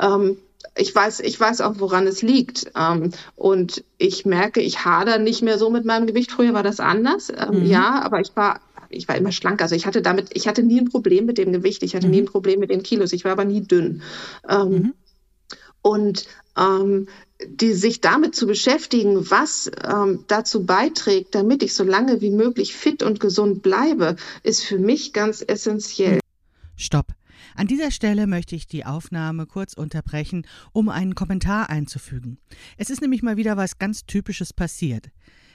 S2: Ähm, ich weiß, ich weiß auch, woran es liegt. Ähm, und ich merke, ich hader nicht mehr so mit meinem Gewicht. Früher war das anders. Ähm, mhm. Ja, aber ich war ich war immer schlank. Also ich hatte damit, ich hatte nie ein Problem mit dem Gewicht, ich hatte mhm. nie ein Problem mit den Kilos, ich war aber nie dünn. Ähm, mhm. Und ähm, die sich damit zu beschäftigen, was ähm, dazu beiträgt, damit ich so lange wie möglich fit und gesund bleibe, ist für mich ganz essentiell.
S1: Stopp. An dieser Stelle möchte ich die Aufnahme kurz unterbrechen, um einen Kommentar einzufügen. Es ist nämlich mal wieder was ganz Typisches passiert.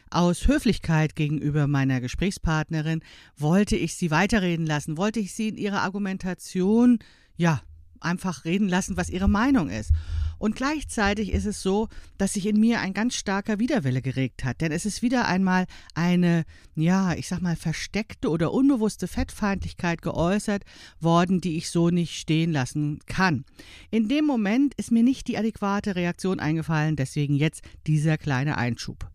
S1: Aus Höflichkeit gegenüber meiner Gesprächspartnerin wollte ich sie weiterreden lassen, wollte ich sie in ihrer Argumentation, ja, einfach reden lassen, was ihre Meinung ist. Und gleichzeitig ist es so, dass sich in mir ein ganz starker Widerwille geregt hat. Denn es ist wieder einmal eine, ja, ich sag mal, versteckte oder unbewusste Fettfeindlichkeit geäußert worden, die ich so nicht stehen lassen kann. In dem Moment ist mir nicht die adäquate Reaktion eingefallen, deswegen jetzt dieser kleine Einschub.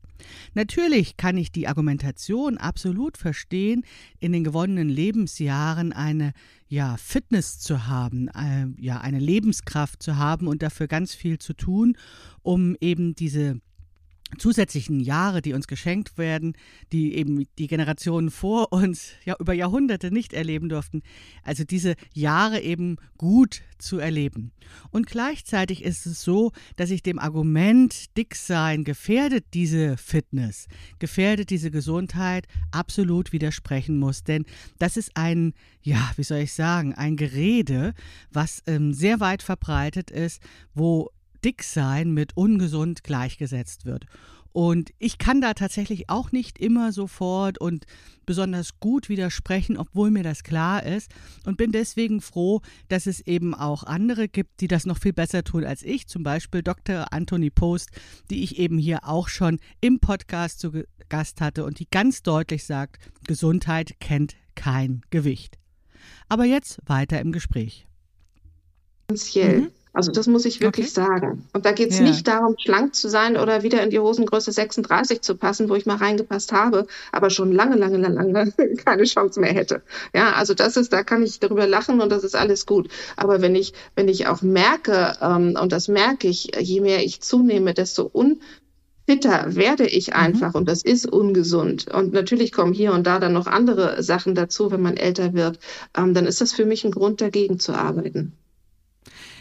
S1: Natürlich kann ich die Argumentation absolut verstehen, in den gewonnenen Lebensjahren eine ja, Fitness zu haben, äh, ja, eine Lebenskraft zu haben und dafür ganz viel zu tun, um eben diese zusätzlichen Jahre, die uns geschenkt werden, die eben die Generationen vor uns ja über Jahrhunderte nicht erleben durften, also diese Jahre eben gut zu erleben. Und gleichzeitig ist es so, dass ich dem Argument Dicksein gefährdet diese Fitness, gefährdet diese Gesundheit absolut widersprechen muss, denn das ist ein, ja, wie soll ich sagen, ein Gerede, was ähm, sehr weit verbreitet ist, wo Dicksein mit ungesund gleichgesetzt wird. Und ich kann da tatsächlich auch nicht immer sofort und besonders gut widersprechen, obwohl mir das klar ist. Und bin deswegen froh, dass es eben auch andere gibt, die das noch viel besser tun als ich. Zum Beispiel Dr. Anthony Post, die ich eben hier auch schon im Podcast zu Gast hatte und die ganz deutlich sagt, Gesundheit kennt kein Gewicht. Aber jetzt weiter im Gespräch.
S2: Mhm. Also das muss ich wirklich okay. sagen. Und da geht es ja. nicht darum, schlank zu sein oder wieder in die Hosengröße 36 zu passen, wo ich mal reingepasst habe, aber schon lange, lange, lange, lange keine Chance mehr hätte. Ja, also das ist, da kann ich darüber lachen und das ist alles gut. Aber wenn ich, wenn ich auch merke, ähm, und das merke ich, je mehr ich zunehme, desto un fitter werde ich mhm. einfach mhm. und das ist ungesund. Und natürlich kommen hier und da dann noch andere Sachen dazu, wenn man älter wird. Ähm, dann ist das für mich ein Grund, dagegen zu arbeiten.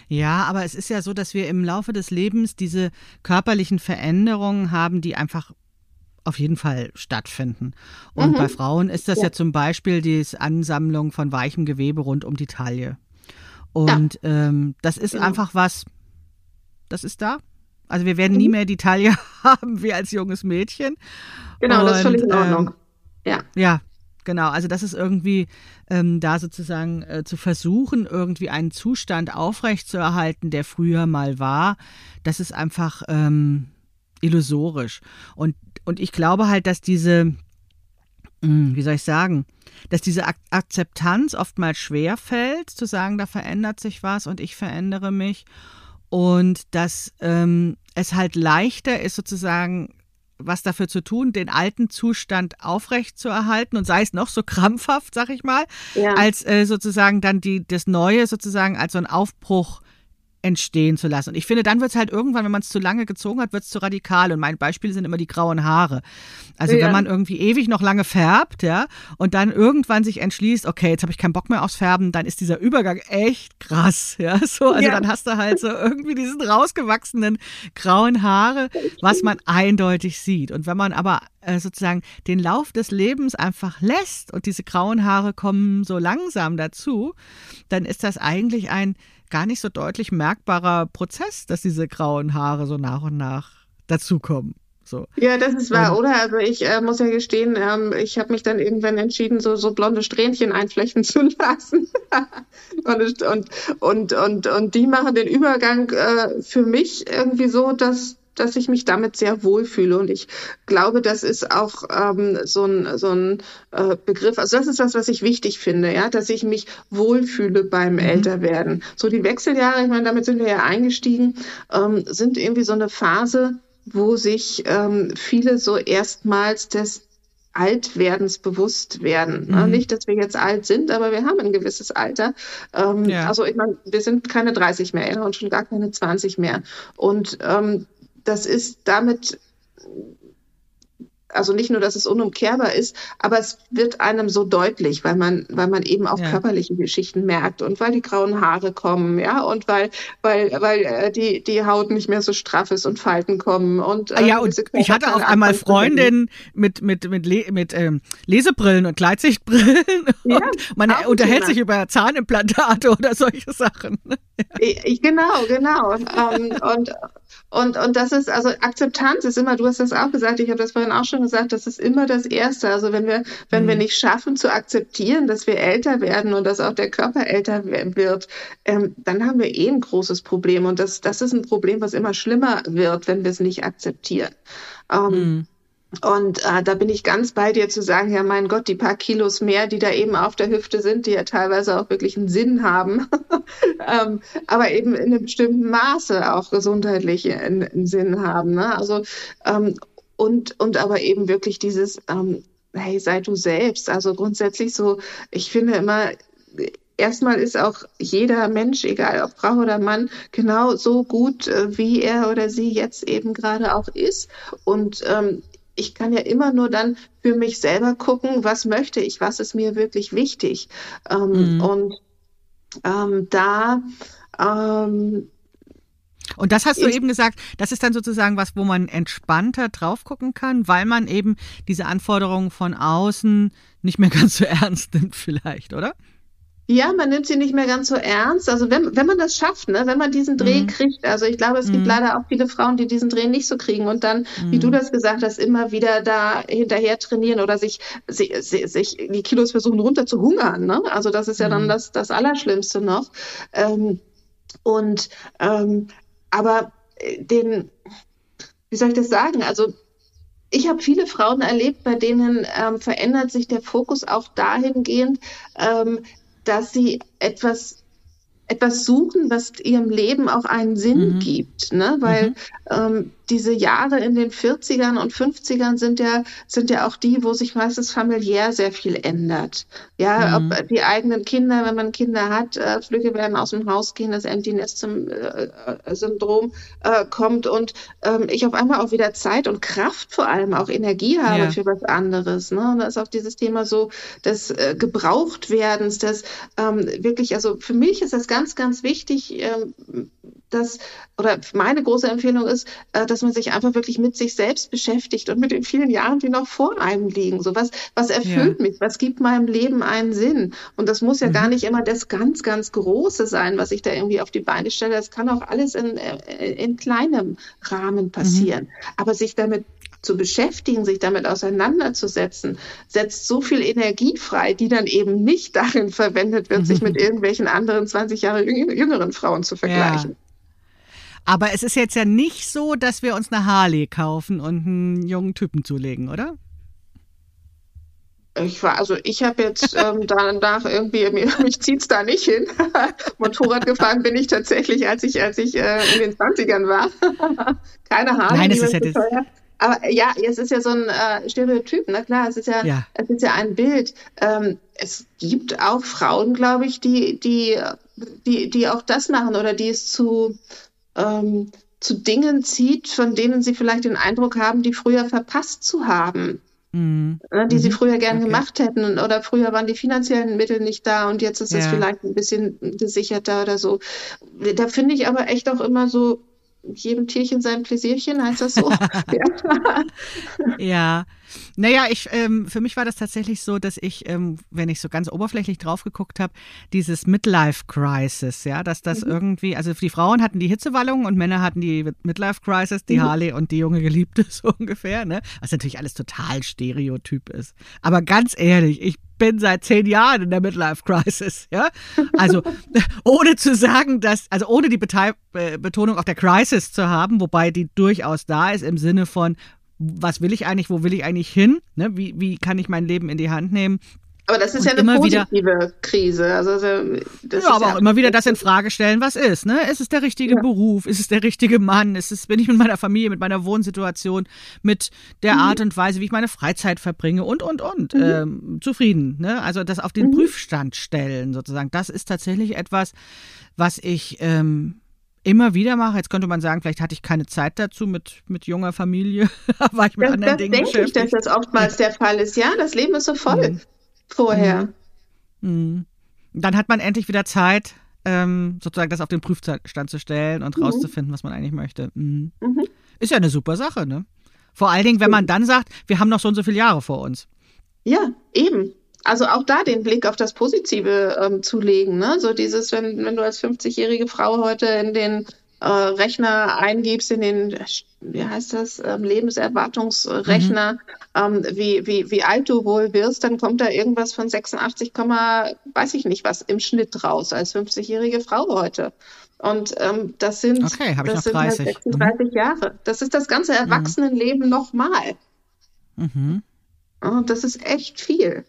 S1: Ja, aber es ist ja so, dass wir im Laufe des Lebens diese körperlichen Veränderungen haben, die einfach auf jeden Fall stattfinden. Und mhm. bei Frauen ist das ja. ja. zum Beispiel die Ansammlung von weichem Gewebe rund um die Taille. Und ja. ähm, das ist genau. einfach was, das ist da. Also wir werden mhm. nie mehr die Taille haben wie als junges Mädchen.
S2: Genau, Und, das ist völlig in Ordnung.
S1: Ähm, ja. Ja, Genau, also das ist irgendwie ähm, da sozusagen äh, zu versuchen, irgendwie einen Zustand aufrechtzuerhalten, der früher mal war, das ist einfach ähm, illusorisch. Und, und ich glaube halt, dass diese, hm, wie soll ich sagen, dass diese Ak Akzeptanz oftmals schwer fällt, zu sagen, da verändert sich was und ich verändere mich. Und dass ähm, es halt leichter ist, sozusagen was dafür zu tun, den alten Zustand aufrechtzuerhalten und sei es noch so krampfhaft, sag ich mal, ja. als äh, sozusagen dann die, das Neue sozusagen als so ein Aufbruch entstehen zu lassen. Und ich finde, dann wird es halt irgendwann, wenn man es zu lange gezogen hat, wird es zu radikal. Und mein Beispiel sind immer die grauen Haare. Also ja. wenn man irgendwie ewig noch lange färbt, ja, und dann irgendwann sich entschließt, okay, jetzt habe ich keinen Bock mehr aufs Färben, dann ist dieser Übergang echt krass, ja. So, also ja. dann hast du halt so irgendwie diesen rausgewachsenen grauen Haare, was man eindeutig sieht. Und wenn man aber äh, sozusagen den Lauf des Lebens einfach lässt und diese grauen Haare kommen so langsam dazu, dann ist das eigentlich ein gar nicht so deutlich merkbarer Prozess, dass diese grauen Haare so nach und nach dazukommen. So.
S2: Ja, das ist wahr, oder? Also ich äh, muss ja gestehen, ähm, ich habe mich dann irgendwann entschieden, so, so blonde Strähnchen einflechten zu lassen. und, und, und, und, und die machen den Übergang äh, für mich irgendwie so, dass dass ich mich damit sehr wohlfühle. Und ich glaube, das ist auch ähm, so ein, so ein äh, Begriff. Also das ist das, was ich wichtig finde, ja, dass ich mich wohlfühle beim mhm. Älterwerden. So die Wechseljahre, ich meine, damit sind wir ja eingestiegen, ähm, sind irgendwie so eine Phase, wo sich ähm, viele so erstmals des Altwerdens bewusst werden. Mhm. Nicht, dass wir jetzt alt sind, aber wir haben ein gewisses Alter. Ähm, ja. Also ich meine, wir sind keine 30 mehr und schon gar keine 20 mehr. Und ähm, das ist damit also nicht nur, dass es unumkehrbar ist, aber es wird einem so deutlich, weil man, weil man eben auch ja. körperliche Geschichten merkt und weil die grauen Haare kommen, ja, und weil, weil, weil äh, die, die Haut nicht mehr so straff ist und Falten kommen und
S1: äh, ja, und ich hatte auch einmal Freundinnen mit mit mit mit, mit ähm, Lesebrillen und Gleitsichtbrillen ja, und man unterhält Thema. sich über Zahnimplantate oder solche Sachen.
S2: Ich, genau, genau. ähm, und und, und das ist, also Akzeptanz ist immer, du hast das auch gesagt, ich habe das vorhin auch schon gesagt, das ist immer das Erste. Also wenn wir, wenn mhm. wir nicht schaffen zu akzeptieren, dass wir älter werden und dass auch der Körper älter wird, ähm, dann haben wir eh ein großes Problem. Und das, das ist ein Problem, was immer schlimmer wird, wenn wir es nicht akzeptieren. Ähm, mhm. Und äh, da bin ich ganz bei dir zu sagen, ja mein Gott, die paar Kilos mehr, die da eben auf der Hüfte sind, die ja teilweise auch wirklich einen Sinn haben, ähm, aber eben in einem bestimmten Maße auch gesundheitlich einen, Sinn haben. Ne? Also ähm, und und aber eben wirklich dieses ähm, hey sei du selbst. Also grundsätzlich so, ich finde immer erstmal ist auch jeder Mensch, egal ob Frau oder Mann, genau so gut, äh, wie er oder sie jetzt eben gerade auch ist. Und ähm, ich kann ja immer nur dann für mich selber gucken, was möchte ich, was ist mir wirklich wichtig. Ähm, mhm. Und ähm, da ähm,
S1: und das hast du eben gesagt, das ist dann sozusagen was, wo man entspannter drauf gucken kann, weil man eben diese Anforderungen von außen nicht mehr ganz so ernst nimmt vielleicht, oder?
S2: Ja, man nimmt sie nicht mehr ganz so ernst. Also wenn, wenn man das schafft, ne, wenn man diesen Dreh mhm. kriegt, also ich glaube, es mhm. gibt leider auch viele Frauen, die diesen Dreh nicht so kriegen und dann, mhm. wie du mhm. das gesagt hast, immer wieder da hinterher trainieren oder sich, sich, sich die Kilos versuchen runter zu hungern. Ne? Also das ist ja dann mhm. das, das Allerschlimmste noch. Ähm, und ähm, aber äh, den, wie soll ich das sagen? Also ich habe viele Frauen erlebt, bei denen ähm, verändert sich der Fokus auch dahingehend, ähm, dass sie etwas etwas suchen, was ihrem Leben auch einen Sinn mhm. gibt, ne? Weil mhm. ähm, diese Jahre in den 40ern und 50ern sind ja, sind ja auch die, wo sich meistens familiär sehr viel ändert. Ja, mhm. ob die eigenen Kinder, wenn man Kinder hat, äh, Flüge werden aus dem Haus gehen, das Empty Nest Syndrom äh, kommt und ähm, ich auf einmal auch wieder Zeit und Kraft vor allem auch Energie habe ja. für was anderes. Ne? Und da ist auch dieses Thema so des äh, Gebrauchtwerdens, das ähm, wirklich, also für mich ist das ganz, ganz wichtig, ähm, dass, oder meine große Empfehlung ist, äh, dass man sich einfach wirklich mit sich selbst beschäftigt und mit den vielen Jahren, die noch vor einem liegen. So was, was erfüllt ja. mich? Was gibt meinem Leben einen Sinn? Und das muss ja mhm. gar nicht immer das ganz, ganz Große sein, was ich da irgendwie auf die Beine stelle. Das kann auch alles in, äh, in kleinem Rahmen passieren. Mhm. Aber sich damit zu beschäftigen, sich damit auseinanderzusetzen, setzt so viel Energie frei, die dann eben nicht darin verwendet wird, sich mit irgendwelchen anderen 20 Jahre jüngeren Frauen zu vergleichen. Ja.
S1: Aber es ist jetzt ja nicht so, dass wir uns eine Harley kaufen und einen jungen Typen zulegen, oder?
S2: Ich war, also ich habe jetzt ähm, danach irgendwie, mich zieht es da nicht hin. Motorrad gefahren bin ich tatsächlich, als ich, als ich äh, in den 20ern war. Keine Harley.
S1: Nein, das ist ja das.
S2: Aber ja, es ist ja so ein äh, Stereotyp, na klar, es ist ja, ja, es ist ja ein Bild. Ähm, es gibt auch Frauen, glaube ich, die, die, die, die auch das machen oder die es zu, ähm, zu Dingen zieht, von denen sie vielleicht den Eindruck haben, die früher verpasst zu haben. Mhm. Ne, die mhm. sie früher gern okay. gemacht hätten oder früher waren die finanziellen Mittel nicht da und jetzt ist es vielleicht ein bisschen gesicherter oder so. Da finde ich aber echt auch immer so, jedem Tierchen sein Pläsierchen, heißt das so?
S1: ja. ja. Naja, ich, ähm, für mich war das tatsächlich so, dass ich, ähm, wenn ich so ganz oberflächlich drauf geguckt habe, dieses Midlife-Crisis, ja, dass das mhm. irgendwie, also die Frauen hatten die Hitzewallung und Männer hatten die Midlife-Crisis, die mhm. Harley und die junge Geliebte so ungefähr, ne? Was natürlich alles total stereotyp ist. Aber ganz ehrlich, ich bin seit zehn Jahren in der Midlife Crisis, ja. Also ohne zu sagen, dass, also ohne die Betonung auf der Crisis zu haben, wobei die durchaus da ist im Sinne von, was will ich eigentlich, wo will ich eigentlich hin? Ne? Wie, wie kann ich mein Leben in die Hand nehmen?
S2: Aber das ist und ja eine positive wieder, Krise. Also, also
S1: das ja, aber ja auch immer wieder das in Frage stellen, was ist. Ne? Ist es der richtige ja. Beruf? Ist es der richtige Mann? Ist es, bin ich mit meiner Familie, mit meiner Wohnsituation, mit der mhm. Art und Weise, wie ich meine Freizeit verbringe und, und, und mhm. ähm, zufrieden? Ne? Also das auf den mhm. Prüfstand stellen sozusagen. Das ist tatsächlich etwas, was ich ähm, immer wieder mache. Jetzt könnte man sagen, vielleicht hatte ich keine Zeit dazu mit, mit junger Familie, war ich mit
S2: das,
S1: anderen
S2: das
S1: Dingen
S2: denke beschäftigt. Ich, dass das oftmals der Fall ist. Ja, das Leben ist so voll mhm. vorher.
S1: Mhm. mhm. Dann hat man endlich wieder Zeit, ähm, sozusagen das auf den Prüfstand zu stellen und mhm. rauszufinden, was man eigentlich möchte. Mhm. mhm. Ist ja eine super Sache, ne? Vor allen Dingen, wenn man dann sagt, wir haben noch so und so viele Jahre vor uns.
S2: Ja, eben also auch da den Blick auf das Positive ähm, zu legen. Ne? So dieses, wenn, wenn du als 50-jährige Frau heute in den äh, Rechner eingibst, in den, wie heißt das, ähm, Lebenserwartungsrechner, mhm. ähm, wie, wie, wie alt du wohl wirst, dann kommt da irgendwas von 86, weiß ich nicht was im Schnitt raus als 50-jährige Frau heute. Und ähm, das sind,
S1: okay,
S2: das
S1: sind halt
S2: 36 mhm. Jahre. Das ist das ganze mhm. Erwachsenenleben mhm. nochmal. Mhm. Und das ist echt viel.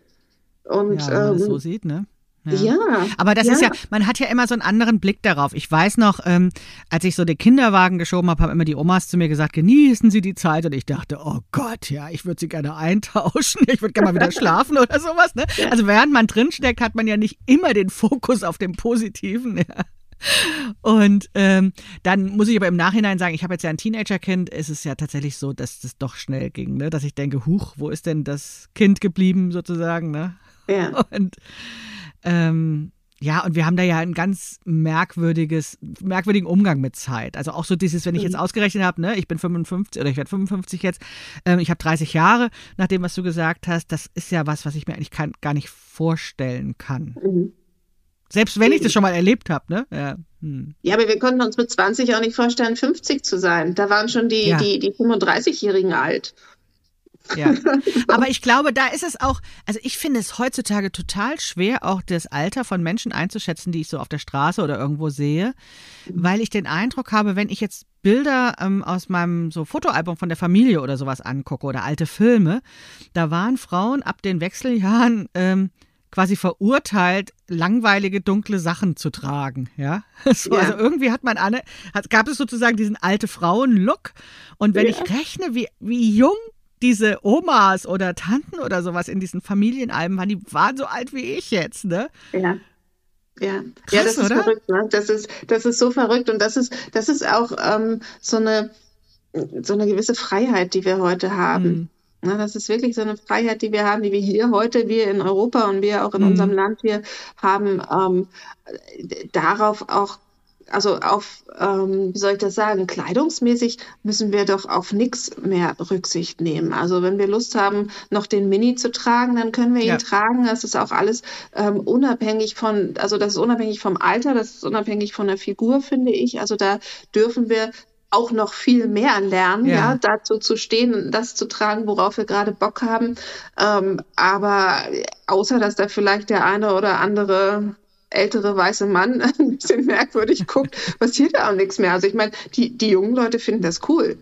S2: Und,
S1: ja, wenn man ähm, das so sieht, ne? Ja. ja. Aber das ja. ist ja, man hat ja immer so einen anderen Blick darauf. Ich weiß noch, ähm, als ich so den Kinderwagen geschoben habe, haben immer die Omas zu mir gesagt, genießen Sie die Zeit. Und ich dachte, oh Gott, ja, ich würde sie gerne eintauschen. Ich würde gerne mal wieder schlafen oder sowas. Ne? Ja. Also während man drinsteckt, hat man ja nicht immer den Fokus auf dem Positiven. Ja. Und ähm, dann muss ich aber im Nachhinein sagen, ich habe jetzt ja ein Teenagerkind, es ist ja tatsächlich so, dass das doch schnell ging, ne? dass ich denke, huch, wo ist denn das Kind geblieben sozusagen? Ne? Ja. Und ähm, ja, und wir haben da ja ein ganz merkwürdiges, merkwürdigen Umgang mit Zeit. Also auch so dieses, wenn ich jetzt mhm. ausgerechnet habe, ne, ich bin 55 oder ich werde 55 jetzt, ähm, ich habe 30 Jahre, nach dem, was du gesagt hast, das ist ja was, was ich mir eigentlich kann, gar nicht vorstellen kann. Mhm. Selbst wenn ich das schon mal erlebt habe, ne?
S2: Ja. Hm. ja, aber wir konnten uns mit 20 auch nicht vorstellen, 50 zu sein. Da waren schon die, ja. die, die 35-Jährigen alt.
S1: Ja. Aber ich glaube, da ist es auch, also ich finde es heutzutage total schwer, auch das Alter von Menschen einzuschätzen, die ich so auf der Straße oder irgendwo sehe, weil ich den Eindruck habe, wenn ich jetzt Bilder ähm, aus meinem so Fotoalbum von der Familie oder sowas angucke oder alte Filme, da waren Frauen ab den Wechseljahren ähm, quasi verurteilt, langweilige, dunkle Sachen zu tragen. Ja? So, ja. Also irgendwie hat man alle, hat, gab es sozusagen diesen alte Frauen-Look. Und wenn ja. ich rechne, wie, wie jung diese Omas oder Tanten oder sowas in diesen Familienalben waren, die waren so alt wie ich jetzt, ne?
S2: Ja. Ja, Krass, ja, das ist oder? verrückt, ne? Das ist, das ist so verrückt und das ist, das ist auch ähm, so eine, so eine gewisse Freiheit, die wir heute haben. Mhm. Na, das ist wirklich so eine Freiheit, die wir haben, die wir hier heute, wir in Europa und wir auch in mhm. unserem Land hier haben, ähm, darauf auch also auf, ähm, wie soll ich das sagen, kleidungsmäßig müssen wir doch auf nichts mehr Rücksicht nehmen. Also wenn wir Lust haben, noch den Mini zu tragen, dann können wir ihn ja. tragen. Das ist auch alles ähm, unabhängig von, also das ist unabhängig vom Alter, das ist unabhängig von der Figur, finde ich. Also da dürfen wir auch noch viel mehr lernen, ja. ja, dazu zu stehen und das zu tragen, worauf wir gerade Bock haben. Ähm, aber außer dass da vielleicht der eine oder andere ältere weiße Mann ein bisschen merkwürdig guckt, passiert da auch nichts mehr. Also ich meine, die, die jungen Leute finden das cool.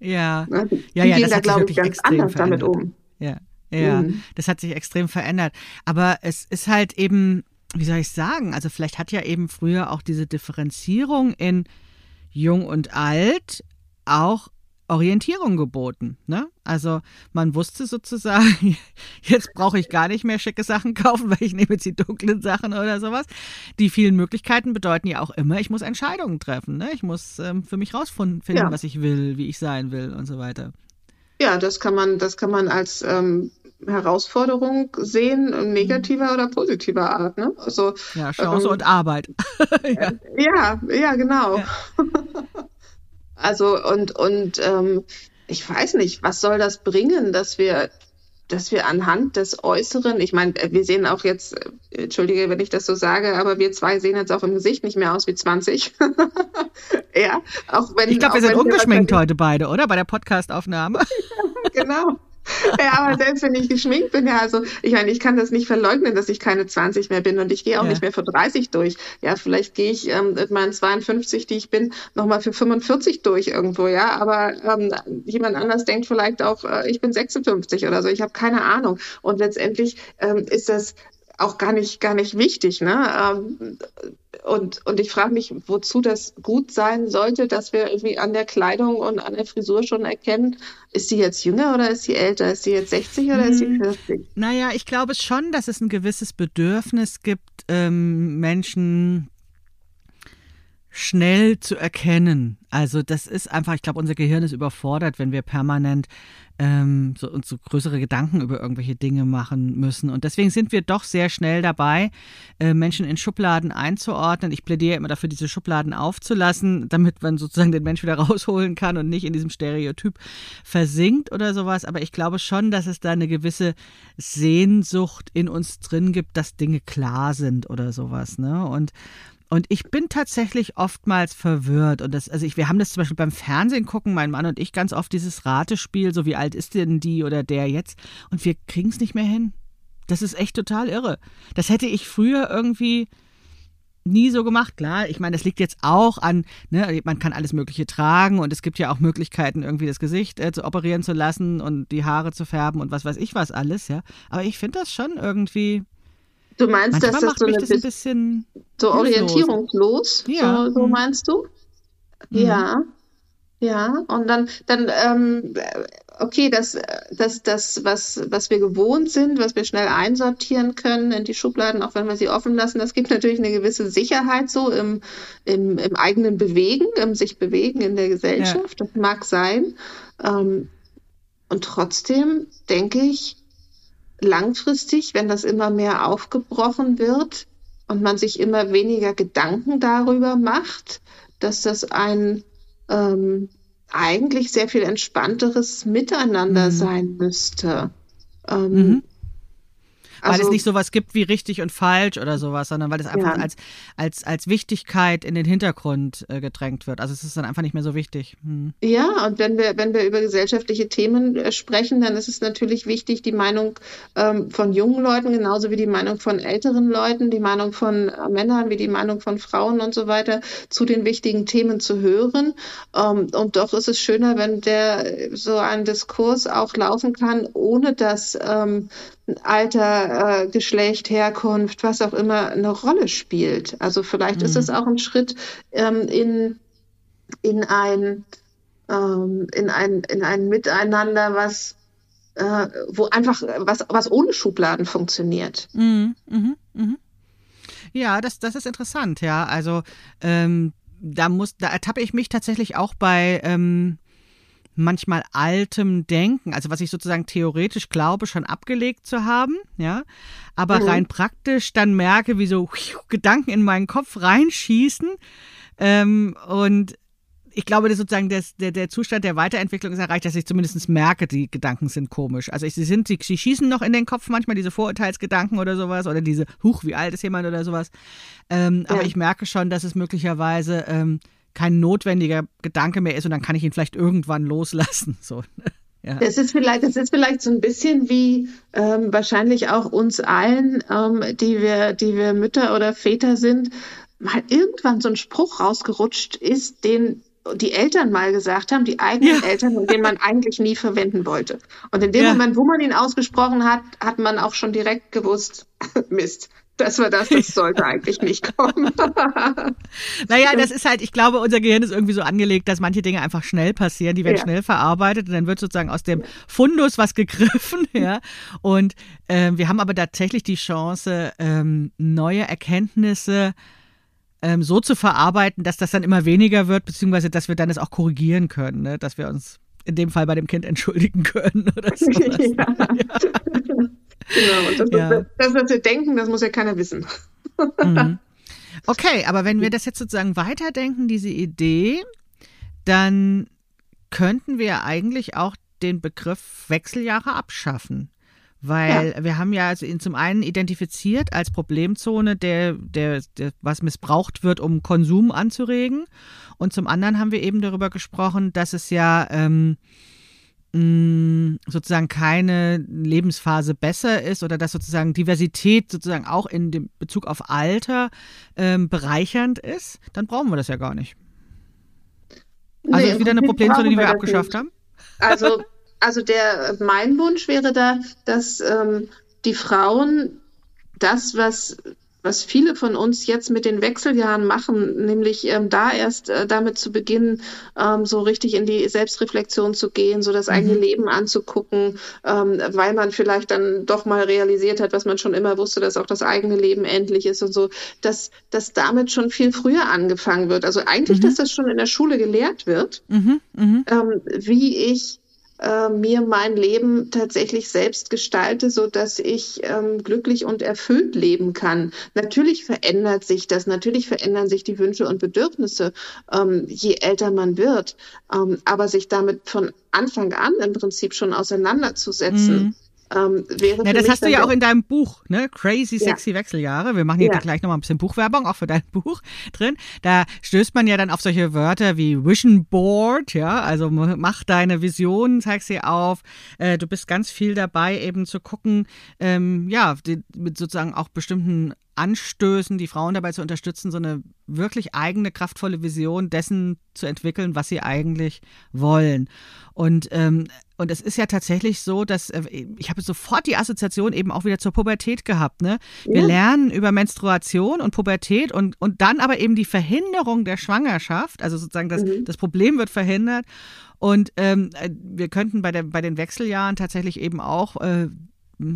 S1: Ja,
S2: ne?
S1: die ja,
S2: ja,
S1: gehen
S2: da, glaube ich, ganz anders verändert. damit um.
S1: Ja, ja, mhm. das hat sich extrem verändert. Aber es ist halt eben, wie soll ich sagen, also vielleicht hat ja eben früher auch diese Differenzierung in Jung und Alt auch Orientierung geboten. Ne? Also man wusste sozusagen, jetzt brauche ich gar nicht mehr schicke Sachen kaufen, weil ich nehme jetzt die dunklen Sachen oder sowas. Die vielen Möglichkeiten bedeuten ja auch immer, ich muss Entscheidungen treffen. Ne? Ich muss ähm, für mich rausfinden, ja. was ich will, wie ich sein will und so weiter.
S2: Ja, das kann man, das kann man als ähm, Herausforderung sehen, negativer oder positiver Art. Ne?
S1: Also, ja, Chance ähm, und Arbeit.
S2: ja. ja. ja, genau. Ja. also und und ähm, ich weiß nicht, was soll das bringen, dass wir dass wir anhand des Äußeren, ich meine, wir sehen auch jetzt, entschuldige, wenn ich das so sage, aber wir zwei sehen jetzt auch im Gesicht nicht mehr aus wie 20.
S1: ja, auch wenn. Ich glaube, wir sind ungeschminkt heute beide, oder? Bei der Podcastaufnahme.
S2: genau ja, aber selbst wenn ich geschminkt bin, ja, also ich meine, ich kann das nicht verleugnen, dass ich keine 20 mehr bin und ich gehe auch ja. nicht mehr für 30 durch. Ja, vielleicht gehe ich ähm, mit meinen 52, die ich bin, nochmal für 45 durch irgendwo, ja. Aber ähm, jemand anders denkt vielleicht auch, äh, ich bin 56 oder so. Ich habe keine Ahnung. Und letztendlich ähm, ist das auch gar nicht, gar nicht wichtig. Ne? Ähm, und, und ich frage mich, wozu das gut sein sollte, dass wir irgendwie an der Kleidung und an der Frisur schon erkennen, ist sie jetzt jünger oder ist sie älter? Ist sie jetzt 60 oder hm, ist sie 40? Hm,
S1: naja, ich glaube schon, dass es ein gewisses Bedürfnis gibt, ähm, Menschen schnell zu erkennen. Also das ist einfach, ich glaube, unser Gehirn ist überfordert, wenn wir permanent ähm, so, uns so größere Gedanken über irgendwelche Dinge machen müssen. Und deswegen sind wir doch sehr schnell dabei, äh, Menschen in Schubladen einzuordnen. Ich plädiere immer dafür, diese Schubladen aufzulassen, damit man sozusagen den Mensch wieder rausholen kann und nicht in diesem Stereotyp versinkt oder sowas. Aber ich glaube schon, dass es da eine gewisse Sehnsucht in uns drin gibt, dass Dinge klar sind oder sowas. Ne? Und und ich bin tatsächlich oftmals verwirrt. Und das, also ich, wir haben das zum Beispiel beim Fernsehen gucken, mein Mann und ich, ganz oft dieses Ratespiel, so wie alt ist denn die oder der jetzt? Und wir kriegen es nicht mehr hin. Das ist echt total irre. Das hätte ich früher irgendwie nie so gemacht. Klar, ich meine, das liegt jetzt auch an, ne, man kann alles Mögliche tragen und es gibt ja auch Möglichkeiten, irgendwie das Gesicht äh, zu operieren zu lassen und die Haare zu färben und was weiß ich was alles, ja. Aber ich finde das schon irgendwie
S2: Du meinst, Manchmal dass das so eine das ein bisschen so orientierungslos? Ja. So, so mhm. meinst du? Mhm. Ja. Ja, und dann, dann ähm, okay, das, das, das, was, was wir gewohnt sind, was wir schnell einsortieren können in die Schubladen, auch wenn wir sie offen lassen, das gibt natürlich eine gewisse Sicherheit so im, im, im eigenen Bewegen, im sich bewegen in der Gesellschaft. Ja. Das mag sein. Ähm, und trotzdem denke ich, langfristig, wenn das immer mehr aufgebrochen wird und man sich immer weniger Gedanken darüber macht, dass das ein ähm, eigentlich sehr viel entspannteres Miteinander mhm. sein müsste. Ähm,
S1: mhm. Weil also, es nicht sowas gibt wie richtig und falsch oder sowas, sondern weil es einfach ja. als, als, als Wichtigkeit in den Hintergrund äh, gedrängt wird. Also es ist dann einfach nicht mehr so wichtig. Hm.
S2: Ja, und wenn wir, wenn wir über gesellschaftliche Themen äh, sprechen, dann ist es natürlich wichtig, die Meinung ähm, von jungen Leuten genauso wie die Meinung von älteren Leuten, die Meinung von äh, Männern wie die Meinung von Frauen und so weiter zu den wichtigen Themen zu hören. Ähm, und doch ist es schöner, wenn der so ein Diskurs auch laufen kann, ohne dass ähm, Alter, äh, Geschlecht, Herkunft, was auch immer eine Rolle spielt. Also vielleicht mhm. ist es auch ein Schritt ähm, in, in ein ähm, in ein in ein Miteinander, was äh, wo einfach was was ohne Schubladen funktioniert.
S1: Mhm. Mhm. Mhm. Ja, das das ist interessant. Ja, also ähm, da muss da ertappe ich mich tatsächlich auch bei ähm, manchmal altem Denken, also was ich sozusagen theoretisch glaube, schon abgelegt zu haben, ja, aber mhm. rein praktisch dann merke, wie so Gedanken in meinen Kopf reinschießen ähm, und ich glaube, dass sozusagen das, der, der Zustand der Weiterentwicklung ist erreicht, dass ich zumindest merke, die Gedanken sind komisch. Also ich, sie sind, sie, sie schießen noch in den Kopf manchmal diese Vorurteilsgedanken oder sowas oder diese, huch, wie alt ist jemand oder sowas. Ähm, ja. Aber ich merke schon, dass es möglicherweise ähm, kein notwendiger Gedanke mehr ist und dann kann ich ihn vielleicht irgendwann loslassen. So.
S2: Ja. Das ist vielleicht, das ist vielleicht so ein bisschen wie ähm, wahrscheinlich auch uns allen, ähm, die wir, die wir Mütter oder Väter sind, mal irgendwann so ein Spruch rausgerutscht ist, den die Eltern mal gesagt haben, die eigenen ja. Eltern, und den man eigentlich nie verwenden wollte. Und in dem ja. Moment, wo man ihn ausgesprochen hat, hat man auch schon direkt gewusst, Mist, das war das, das sollte eigentlich nicht kommen.
S1: naja, das ist halt, ich glaube, unser Gehirn ist irgendwie so angelegt, dass manche Dinge einfach schnell passieren, die werden ja. schnell verarbeitet und dann wird sozusagen aus dem Fundus was gegriffen, ja. Und ähm, wir haben aber tatsächlich die Chance, ähm, neue Erkenntnisse ähm, so zu verarbeiten, dass das dann immer weniger wird, beziehungsweise dass wir dann es auch korrigieren können, ne? dass wir uns in dem Fall bei dem Kind entschuldigen können oder so. Ja.
S2: ja. Genau, und das, ja. das, was wir denken, das muss ja keiner wissen.
S1: Mhm. Okay, aber wenn wir das jetzt sozusagen weiterdenken, diese Idee, dann könnten wir eigentlich auch den Begriff Wechseljahre abschaffen. Weil ja. wir haben ja also ihn zum einen identifiziert als Problemzone, der, der, der, was missbraucht wird, um Konsum anzuregen. Und zum anderen haben wir eben darüber gesprochen, dass es ja ähm, sozusagen keine Lebensphase besser ist oder dass sozusagen Diversität sozusagen auch in dem Bezug auf Alter ähm, bereichernd ist, dann brauchen wir das ja gar nicht. Also nee, ist wieder eine Problemzone, die wir abgeschafft nicht. haben?
S2: Also, also der mein Wunsch wäre da, dass ähm, die Frauen das, was was viele von uns jetzt mit den Wechseljahren machen, nämlich ähm, da erst äh, damit zu beginnen, ähm, so richtig in die Selbstreflexion zu gehen, so das mhm. eigene Leben anzugucken, ähm, weil man vielleicht dann doch mal realisiert hat, was man schon immer wusste, dass auch das eigene Leben endlich ist und so, dass, dass damit schon viel früher angefangen wird. Also eigentlich, mhm. dass das schon in der Schule gelehrt wird, mhm. mhm. Ähm, wie ich äh, mir mein Leben tatsächlich selbst gestalte, so dass ich ähm, glücklich und erfüllt leben kann. Natürlich verändert sich das, natürlich verändern sich die Wünsche und Bedürfnisse, ähm, je älter man wird. Ähm, aber sich damit von Anfang an im Prinzip schon auseinanderzusetzen. Mhm
S1: ähm, ja, das hast du ja auch in deinem Buch, ne? Crazy Sexy ja. Wechseljahre. Wir machen hier ja. gleich nochmal ein bisschen Buchwerbung, auch für dein Buch drin. Da stößt man ja dann auf solche Wörter wie Vision Board, ja, also mach deine Vision, zeig sie auf. Äh, du bist ganz viel dabei, eben zu gucken, ähm, ja, die, mit sozusagen auch bestimmten Anstößen, die Frauen dabei zu unterstützen, so eine wirklich eigene, kraftvolle Vision dessen zu entwickeln, was sie eigentlich wollen. Und, ähm, und es ist ja tatsächlich so, dass äh, ich habe sofort die Assoziation eben auch wieder zur Pubertät gehabt. Ne? Wir ja. lernen über Menstruation und Pubertät und, und dann aber eben die Verhinderung der Schwangerschaft, also sozusagen das, mhm. das Problem wird verhindert. Und ähm, äh, wir könnten bei, der, bei den Wechseljahren tatsächlich eben auch äh,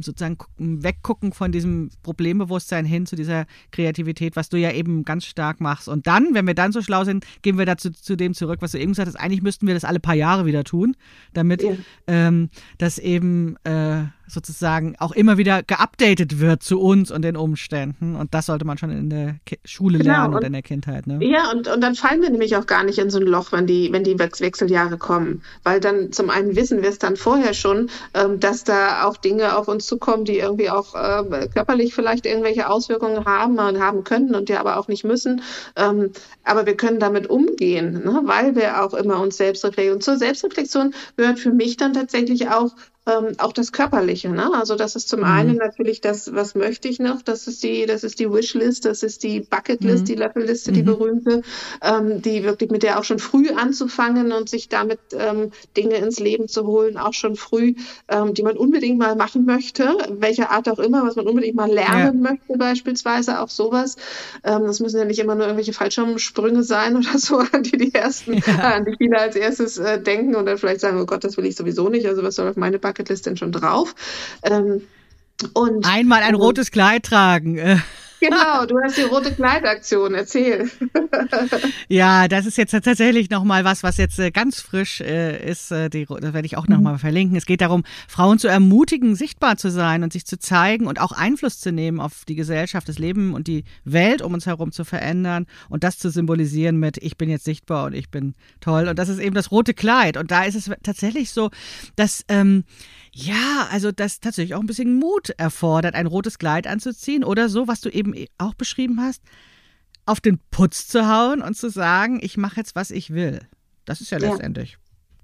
S1: sozusagen weggucken von diesem Problembewusstsein hin zu dieser Kreativität, was du ja eben ganz stark machst. Und dann, wenn wir dann so schlau sind, gehen wir dazu zu dem zurück, was du eben gesagt hast. Eigentlich müssten wir das alle paar Jahre wieder tun, damit ja. ähm, das eben äh, sozusagen auch immer wieder geupdatet wird zu uns und den Umständen. Und das sollte man schon in der Ki Schule genau, lernen oder in der Kindheit. Ne?
S2: Ja, und, und dann fallen wir nämlich auch gar nicht in so ein Loch, wenn die, wenn die Wechseljahre kommen. Weil dann zum einen wissen wir es dann vorher schon, ähm, dass da auch Dinge auf uns zukommen, die irgendwie auch äh, körperlich vielleicht irgendwelche Auswirkungen haben und haben können und die aber auch nicht müssen. Ähm, aber wir können damit umgehen, ne? weil wir auch immer uns selbst reflektieren. Und zur Selbstreflexion gehört für mich dann tatsächlich auch ähm, auch das Körperliche. Ne? Also das ist zum mhm. einen natürlich das, was möchte ich noch? Das ist die, das ist die Wishlist, das ist die Bucketlist, mhm. die Löffelliste, die mhm. berühmte, ähm, die wirklich mit der auch schon früh anzufangen und sich damit ähm, Dinge ins Leben zu holen, auch schon früh, ähm, die man unbedingt mal machen möchte, welcher Art auch immer, was man unbedingt mal lernen ja. möchte, beispielsweise auch sowas. Ähm, das müssen ja nicht immer nur irgendwelche Fallschirmsprünge sein oder so, an die die ersten, ja. an die viele als erstes äh, denken und dann vielleicht sagen, oh Gott, das will ich sowieso nicht. Also was soll auf meine Bucketlist denn schon drauf? Ähm,
S1: und einmal ein rotes Kleid tragen.
S2: Genau, du hast die rote Kleidaktion, erzähl.
S1: ja, das ist jetzt tatsächlich nochmal was, was jetzt äh, ganz frisch äh, ist. Äh, die, das werde ich auch nochmal mhm. verlinken. Es geht darum, Frauen zu ermutigen, sichtbar zu sein und sich zu zeigen und auch Einfluss zu nehmen auf die Gesellschaft, das Leben und die Welt um uns herum zu verändern und das zu symbolisieren mit, ich bin jetzt sichtbar und ich bin toll. Und das ist eben das rote Kleid. Und da ist es tatsächlich so, dass ähm, ja, also das tatsächlich auch ein bisschen Mut erfordert, ein rotes Kleid anzuziehen oder so, was du eben auch beschrieben hast, auf den Putz zu hauen und zu sagen, ich mache jetzt, was ich will. Das ist ja, ja. letztendlich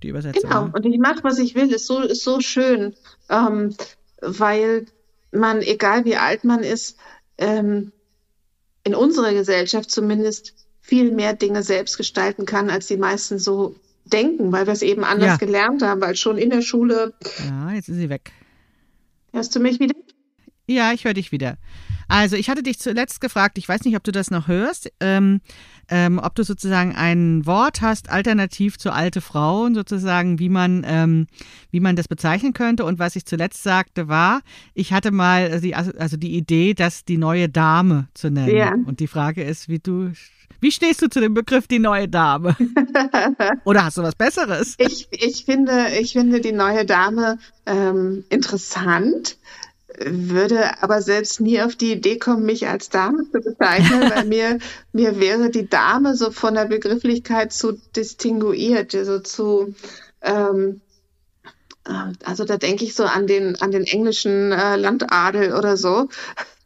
S1: die Übersetzung.
S2: Genau, ne? und ich mache, was ich will, ist so, ist so schön, ähm, weil man, egal wie alt man ist, ähm, in unserer Gesellschaft zumindest viel mehr Dinge selbst gestalten kann, als die meisten so denken, weil wir es eben anders ja. gelernt haben, weil schon in der Schule.
S1: Ja, jetzt ist sie weg.
S2: Hörst du mich wieder?
S1: Ja, ich höre dich wieder. Also, ich hatte dich zuletzt gefragt, ich weiß nicht, ob du das noch hörst, ähm, ähm, ob du sozusagen ein Wort hast, alternativ zu alte Frauen, sozusagen, wie man, ähm, wie man das bezeichnen könnte. Und was ich zuletzt sagte, war, ich hatte mal die, also die Idee, das die neue Dame zu nennen. Ja. Und die Frage ist, wie du wie stehst du zu dem Begriff die neue Dame? Oder hast du was Besseres?
S2: Ich, ich, finde, ich finde die neue Dame ähm, interessant, würde aber selbst nie auf die Idee kommen, mich als Dame zu bezeichnen, weil mir, mir wäre die Dame so von der Begrifflichkeit zu distinguiert, also zu ähm, äh, also da denke ich so an den an den englischen äh, Landadel oder so,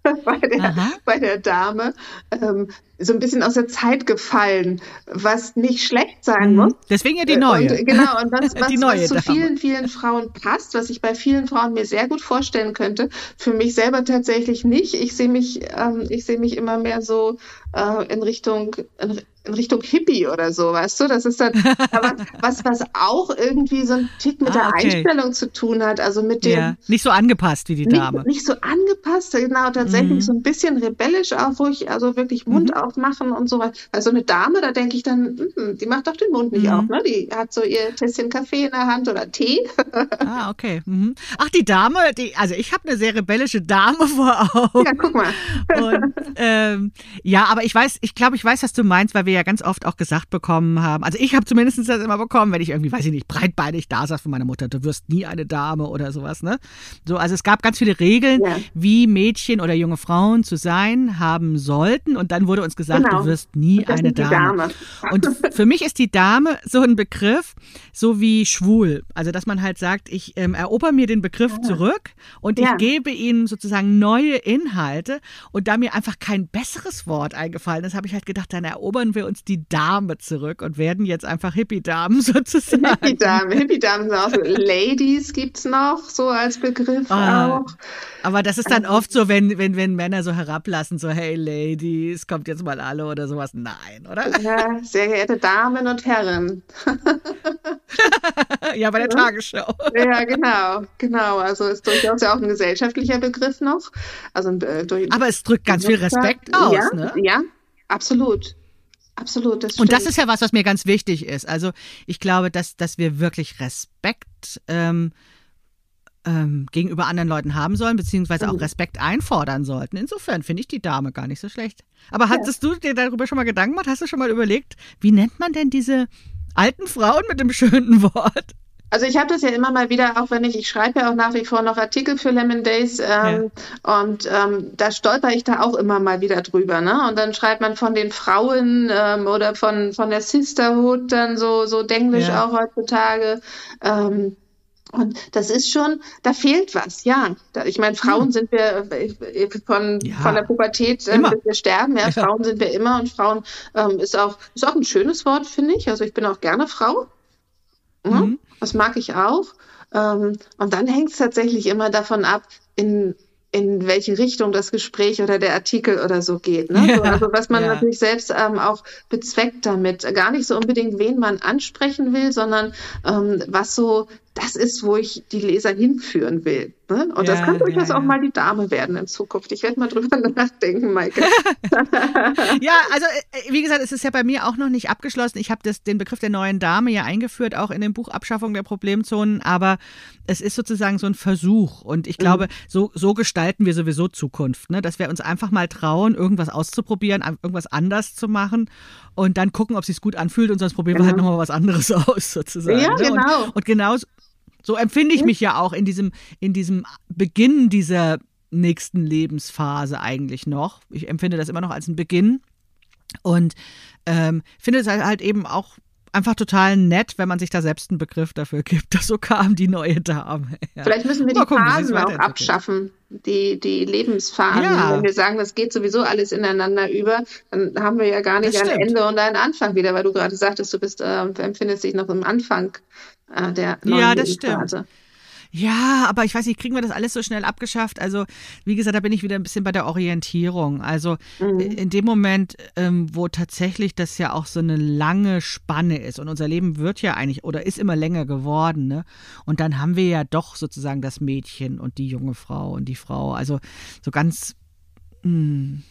S2: bei der, bei der Dame ähm, so ein bisschen aus der Zeit gefallen, was nicht schlecht sein mhm. muss.
S1: Deswegen ja die neue.
S2: Und, genau, und was, was, was zu vielen, vielen Frauen passt, was ich bei vielen Frauen mir sehr gut vorstellen könnte, für mich selber tatsächlich nicht. Ich sehe mich, ähm, ich sehe mich immer mehr so äh, in Richtung, in, in Richtung Hippie oder so, weißt du? Das ist dann was, was auch irgendwie so ein Tick mit ah, der okay. Einstellung zu tun hat. Also mit dem. Ja,
S1: nicht so angepasst wie die Dame.
S2: Nicht, nicht so angepasst, genau, tatsächlich mhm. so ein bisschen rebellisch auch, wo ich also wirklich Mund mhm. aufmachen und so weiter. Weil so eine Dame, da denke ich dann, mh, die macht doch den Mund nicht mhm. auf, ne? Die hat so ihr Tässchen Kaffee in der Hand oder Tee.
S1: ah, okay. Mhm. Ach, die Dame, die, also ich habe eine sehr rebellische Dame vor Augen.
S2: Ja, guck mal.
S1: und, ähm, ja, aber ich weiß, ich glaube, ich weiß, was du meinst, weil wir ja ganz oft auch gesagt bekommen haben. Also ich habe zumindest das immer bekommen, wenn ich irgendwie, weiß ich nicht, breitbeinig da saß von meiner Mutter, du wirst nie eine Dame oder sowas, ne? So, also es gab ganz viele Regeln, ja. wie Mädchen oder junge Frauen zu sein haben sollten. Und dann wurde uns gesagt, genau. du wirst nie eine Dame. Dame. Und für mich ist die Dame so ein Begriff, so wie schwul. Also dass man halt sagt, ich ähm, erober mir den Begriff ja. zurück und ja. ich gebe ihnen sozusagen neue Inhalte. Und da mir einfach kein besseres Wort eingefallen ist, habe ich halt gedacht, dann erobern wir uns die Dame zurück und werden jetzt einfach Hippie-Damen sozusagen.
S2: Hippie-Damen, Hippie-Damen sind auch so. Ladies gibt's noch so als Begriff ah, auch.
S1: Aber das ist dann oft so, wenn, wenn, wenn Männer so herablassen, so hey Ladies, kommt jetzt mal alle oder sowas. Nein, oder?
S2: Ja, sehr geehrte Damen und Herren.
S1: ja, bei der Tagesschau.
S2: ja, genau, genau. Also ist durchaus ja auch ein gesellschaftlicher Begriff noch. Also,
S1: äh, durch, Aber es drückt ganz viel Respekt aus,
S2: ja,
S1: ne?
S2: Ja, absolut. Absolut. Das
S1: und das ist ja was, was mir ganz wichtig ist. Also ich glaube, dass, dass wir wirklich Respekt ähm, ähm, gegenüber anderen Leuten haben sollen, beziehungsweise auch mhm. Respekt einfordern sollten. Insofern finde ich die Dame gar nicht so schlecht. Aber hattest ja. du dir darüber schon mal Gedanken gemacht? Hast du schon mal überlegt, wie nennt man denn diese alten Frauen mit dem schönen Wort?
S2: Also ich habe das ja immer mal wieder, auch wenn ich, ich schreibe ja auch nach wie vor noch Artikel für Lemon Days ähm, ja. und ähm, da stolper ich da auch immer mal wieder drüber. Ne? Und dann schreibt man von den Frauen ähm, oder von, von der Sisterhood dann so, so Denglisch ja. auch heutzutage. Ähm, und das ist schon, da fehlt was, ja. Ich meine, Frauen hm. sind wir äh, von, ja. von der Pubertät, äh, bis wir sterben, ja, ja, Frauen sind wir immer und Frauen ähm, ist auch, ist auch ein schönes Wort, finde ich. Also ich bin auch gerne Frau. Mhm. Das mag ich auch. Ähm, und dann hängt es tatsächlich immer davon ab, in in welche Richtung das Gespräch oder der Artikel oder so geht. Ne? Ja, also was man ja. natürlich selbst ähm, auch bezweckt damit. Gar nicht so unbedingt, wen man ansprechen will, sondern ähm, was so das ist, wo ich die Leser hinführen will. Ne? Und ja, das kann durchaus ja, ja. auch mal die Dame werden in Zukunft. Ich werde mal drüber nachdenken, Maike.
S1: ja, also äh, wie gesagt, es ist ja bei mir auch noch nicht abgeschlossen. Ich habe den Begriff der neuen Dame ja eingeführt, auch in dem Buch Abschaffung der Problemzonen, aber es ist sozusagen so ein Versuch. Und ich glaube, mhm. so, so gestalten wir sowieso Zukunft, ne? dass wir uns einfach mal trauen, irgendwas auszuprobieren, irgendwas anders zu machen und dann gucken, ob es sich gut anfühlt und sonst probieren genau. wir halt genau. nochmal was anderes aus, sozusagen. Ja, ne? genau. Und, und genauso so empfinde ich mich ja auch in diesem, in diesem Beginn dieser nächsten Lebensphase eigentlich noch. Ich empfinde das immer noch als einen Beginn und ähm, finde es halt eben auch einfach total nett, wenn man sich da selbst einen Begriff dafür gibt. So kam die neue Dame.
S2: Ja. Vielleicht müssen wir die gucken, Phasen auch abschaffen, die, die Lebensphasen. Ja. Wenn wir sagen, das geht sowieso alles ineinander über, dann haben wir ja gar nicht ein Ende und einen Anfang wieder, weil du gerade sagtest, du bist, äh, empfindest dich noch im Anfang äh, der neuen Ja, das stimmt.
S1: Ja, aber ich weiß nicht, kriegen wir das alles so schnell abgeschafft? Also, wie gesagt, da bin ich wieder ein bisschen bei der Orientierung. Also, mhm. in dem Moment, ähm, wo tatsächlich das ja auch so eine lange Spanne ist und unser Leben wird ja eigentlich oder ist immer länger geworden, ne? Und dann haben wir ja doch sozusagen das Mädchen und die junge Frau und die Frau. Also, so ganz. Mh, hm,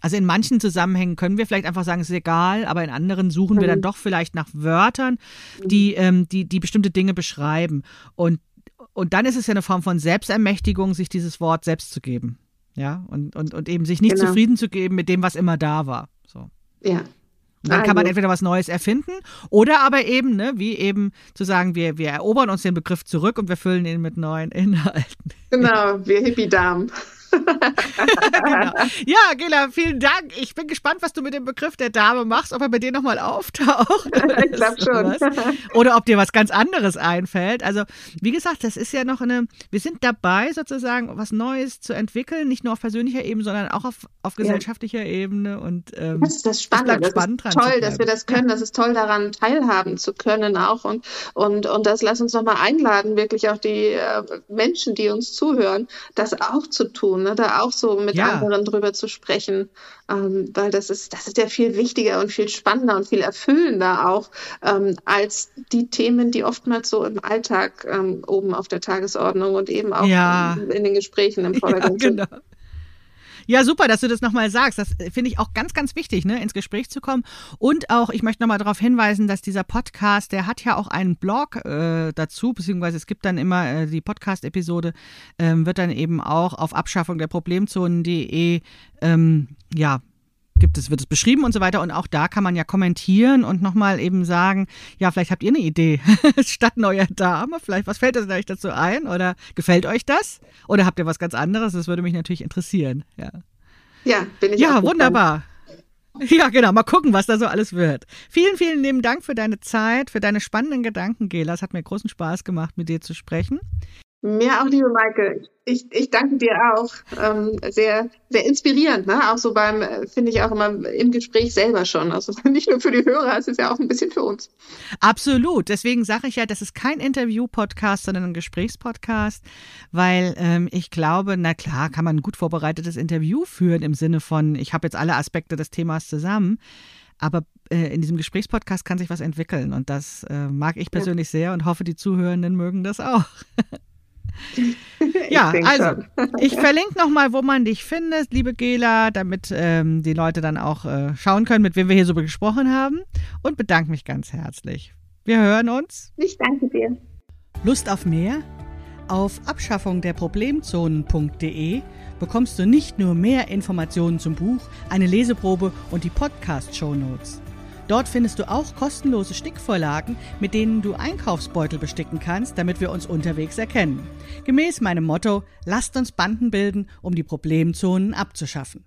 S1: also in manchen Zusammenhängen können wir vielleicht einfach sagen, es ist egal, aber in anderen suchen mhm. wir dann mhm. doch vielleicht nach Wörtern, die, mhm. ähm, die, die bestimmte Dinge beschreiben. Und, und dann ist es ja eine Form von Selbstermächtigung, sich dieses Wort selbst zu geben. Ja, und, und, und eben sich nicht genau. zufrieden zu geben mit dem, was immer da war. So.
S2: Ja.
S1: Und dann kann man also entweder was Neues erfinden oder aber eben, ne, wie eben zu sagen, wir, wir erobern uns den Begriff zurück und wir füllen ihn mit neuen Inhalten.
S2: Genau, wir Hippie-Damen
S1: genau. Ja, Gela, vielen Dank. Ich bin gespannt, was du mit dem Begriff der Dame machst, ob er bei dir nochmal auftaucht.
S2: ich glaube schon.
S1: Oder ob dir was ganz anderes einfällt. Also, wie gesagt, das ist ja noch eine, wir sind dabei, sozusagen was Neues zu entwickeln, nicht nur auf persönlicher Ebene, sondern auch auf, auf gesellschaftlicher ja. Ebene. Und ähm,
S2: das ist das Spannende. Das spannend ist toll, dass wir das können. Das ist toll, daran teilhaben zu können auch. Und, und, und das lass uns nochmal einladen, wirklich auch die äh, Menschen, die uns zuhören, das auch zu tun ne? da auch so mit ja. anderen drüber zu sprechen, ähm, weil das ist, das ist ja viel wichtiger und viel spannender und viel erfüllender auch ähm, als die Themen, die oftmals so im Alltag ähm, oben auf der Tagesordnung und eben auch ja. in den Gesprächen im Vordergrund ja, genau. sind.
S1: Ja, super, dass du das nochmal sagst. Das äh, finde ich auch ganz, ganz wichtig, ne, ins Gespräch zu kommen. Und auch, ich möchte nochmal darauf hinweisen, dass dieser Podcast, der hat ja auch einen Blog äh, dazu, beziehungsweise es gibt dann immer äh, die Podcast-Episode, ähm, wird dann eben auch auf Abschaffung der Problemzonen.de ähm, ja, gibt es, wird es beschrieben und so weiter. Und auch da kann man ja kommentieren und nochmal eben sagen, ja, vielleicht habt ihr eine Idee statt neuer Dame. Vielleicht, was fällt euch dazu ein? Oder gefällt euch das? Oder habt ihr was ganz anderes? Das würde mich natürlich interessieren. Ja,
S2: ja bin ich
S1: Ja, wunderbar. Ja, genau. Mal gucken, was da so alles wird. Vielen, vielen lieben Dank für deine Zeit, für deine spannenden Gedanken, Gela. Es hat mir großen Spaß gemacht, mit dir zu sprechen.
S2: Mir auch, liebe Maike. Ich, ich danke dir auch. Ähm, sehr, sehr inspirierend, ne? Auch so beim, äh, finde ich auch immer im Gespräch selber schon. Also nicht nur für die Hörer, es ist ja auch ein bisschen für uns.
S1: Absolut. Deswegen sage ich ja, das ist kein Interview-Podcast, sondern ein Gesprächspodcast, weil ähm, ich glaube, na klar, kann man ein gut vorbereitetes Interview führen im Sinne von, ich habe jetzt alle Aspekte des Themas zusammen. Aber äh, in diesem Gesprächspodcast kann sich was entwickeln und das äh, mag ich persönlich ja. sehr und hoffe, die Zuhörenden mögen das auch. ja, also ich verlinke nochmal, wo man dich findet, liebe Gela, damit ähm, die Leute dann auch äh, schauen können, mit wem wir hier so gesprochen haben und bedanke mich ganz herzlich. Wir hören uns.
S2: Ich danke dir.
S1: Lust auf mehr? Auf Abschaffung der Problemzonen.de bekommst du nicht nur mehr Informationen zum Buch, eine Leseprobe und die Podcast-Show Notes. Dort findest du auch kostenlose Stickvorlagen, mit denen du Einkaufsbeutel besticken kannst, damit wir uns unterwegs erkennen. Gemäß meinem Motto, lasst uns Banden bilden, um die Problemzonen abzuschaffen.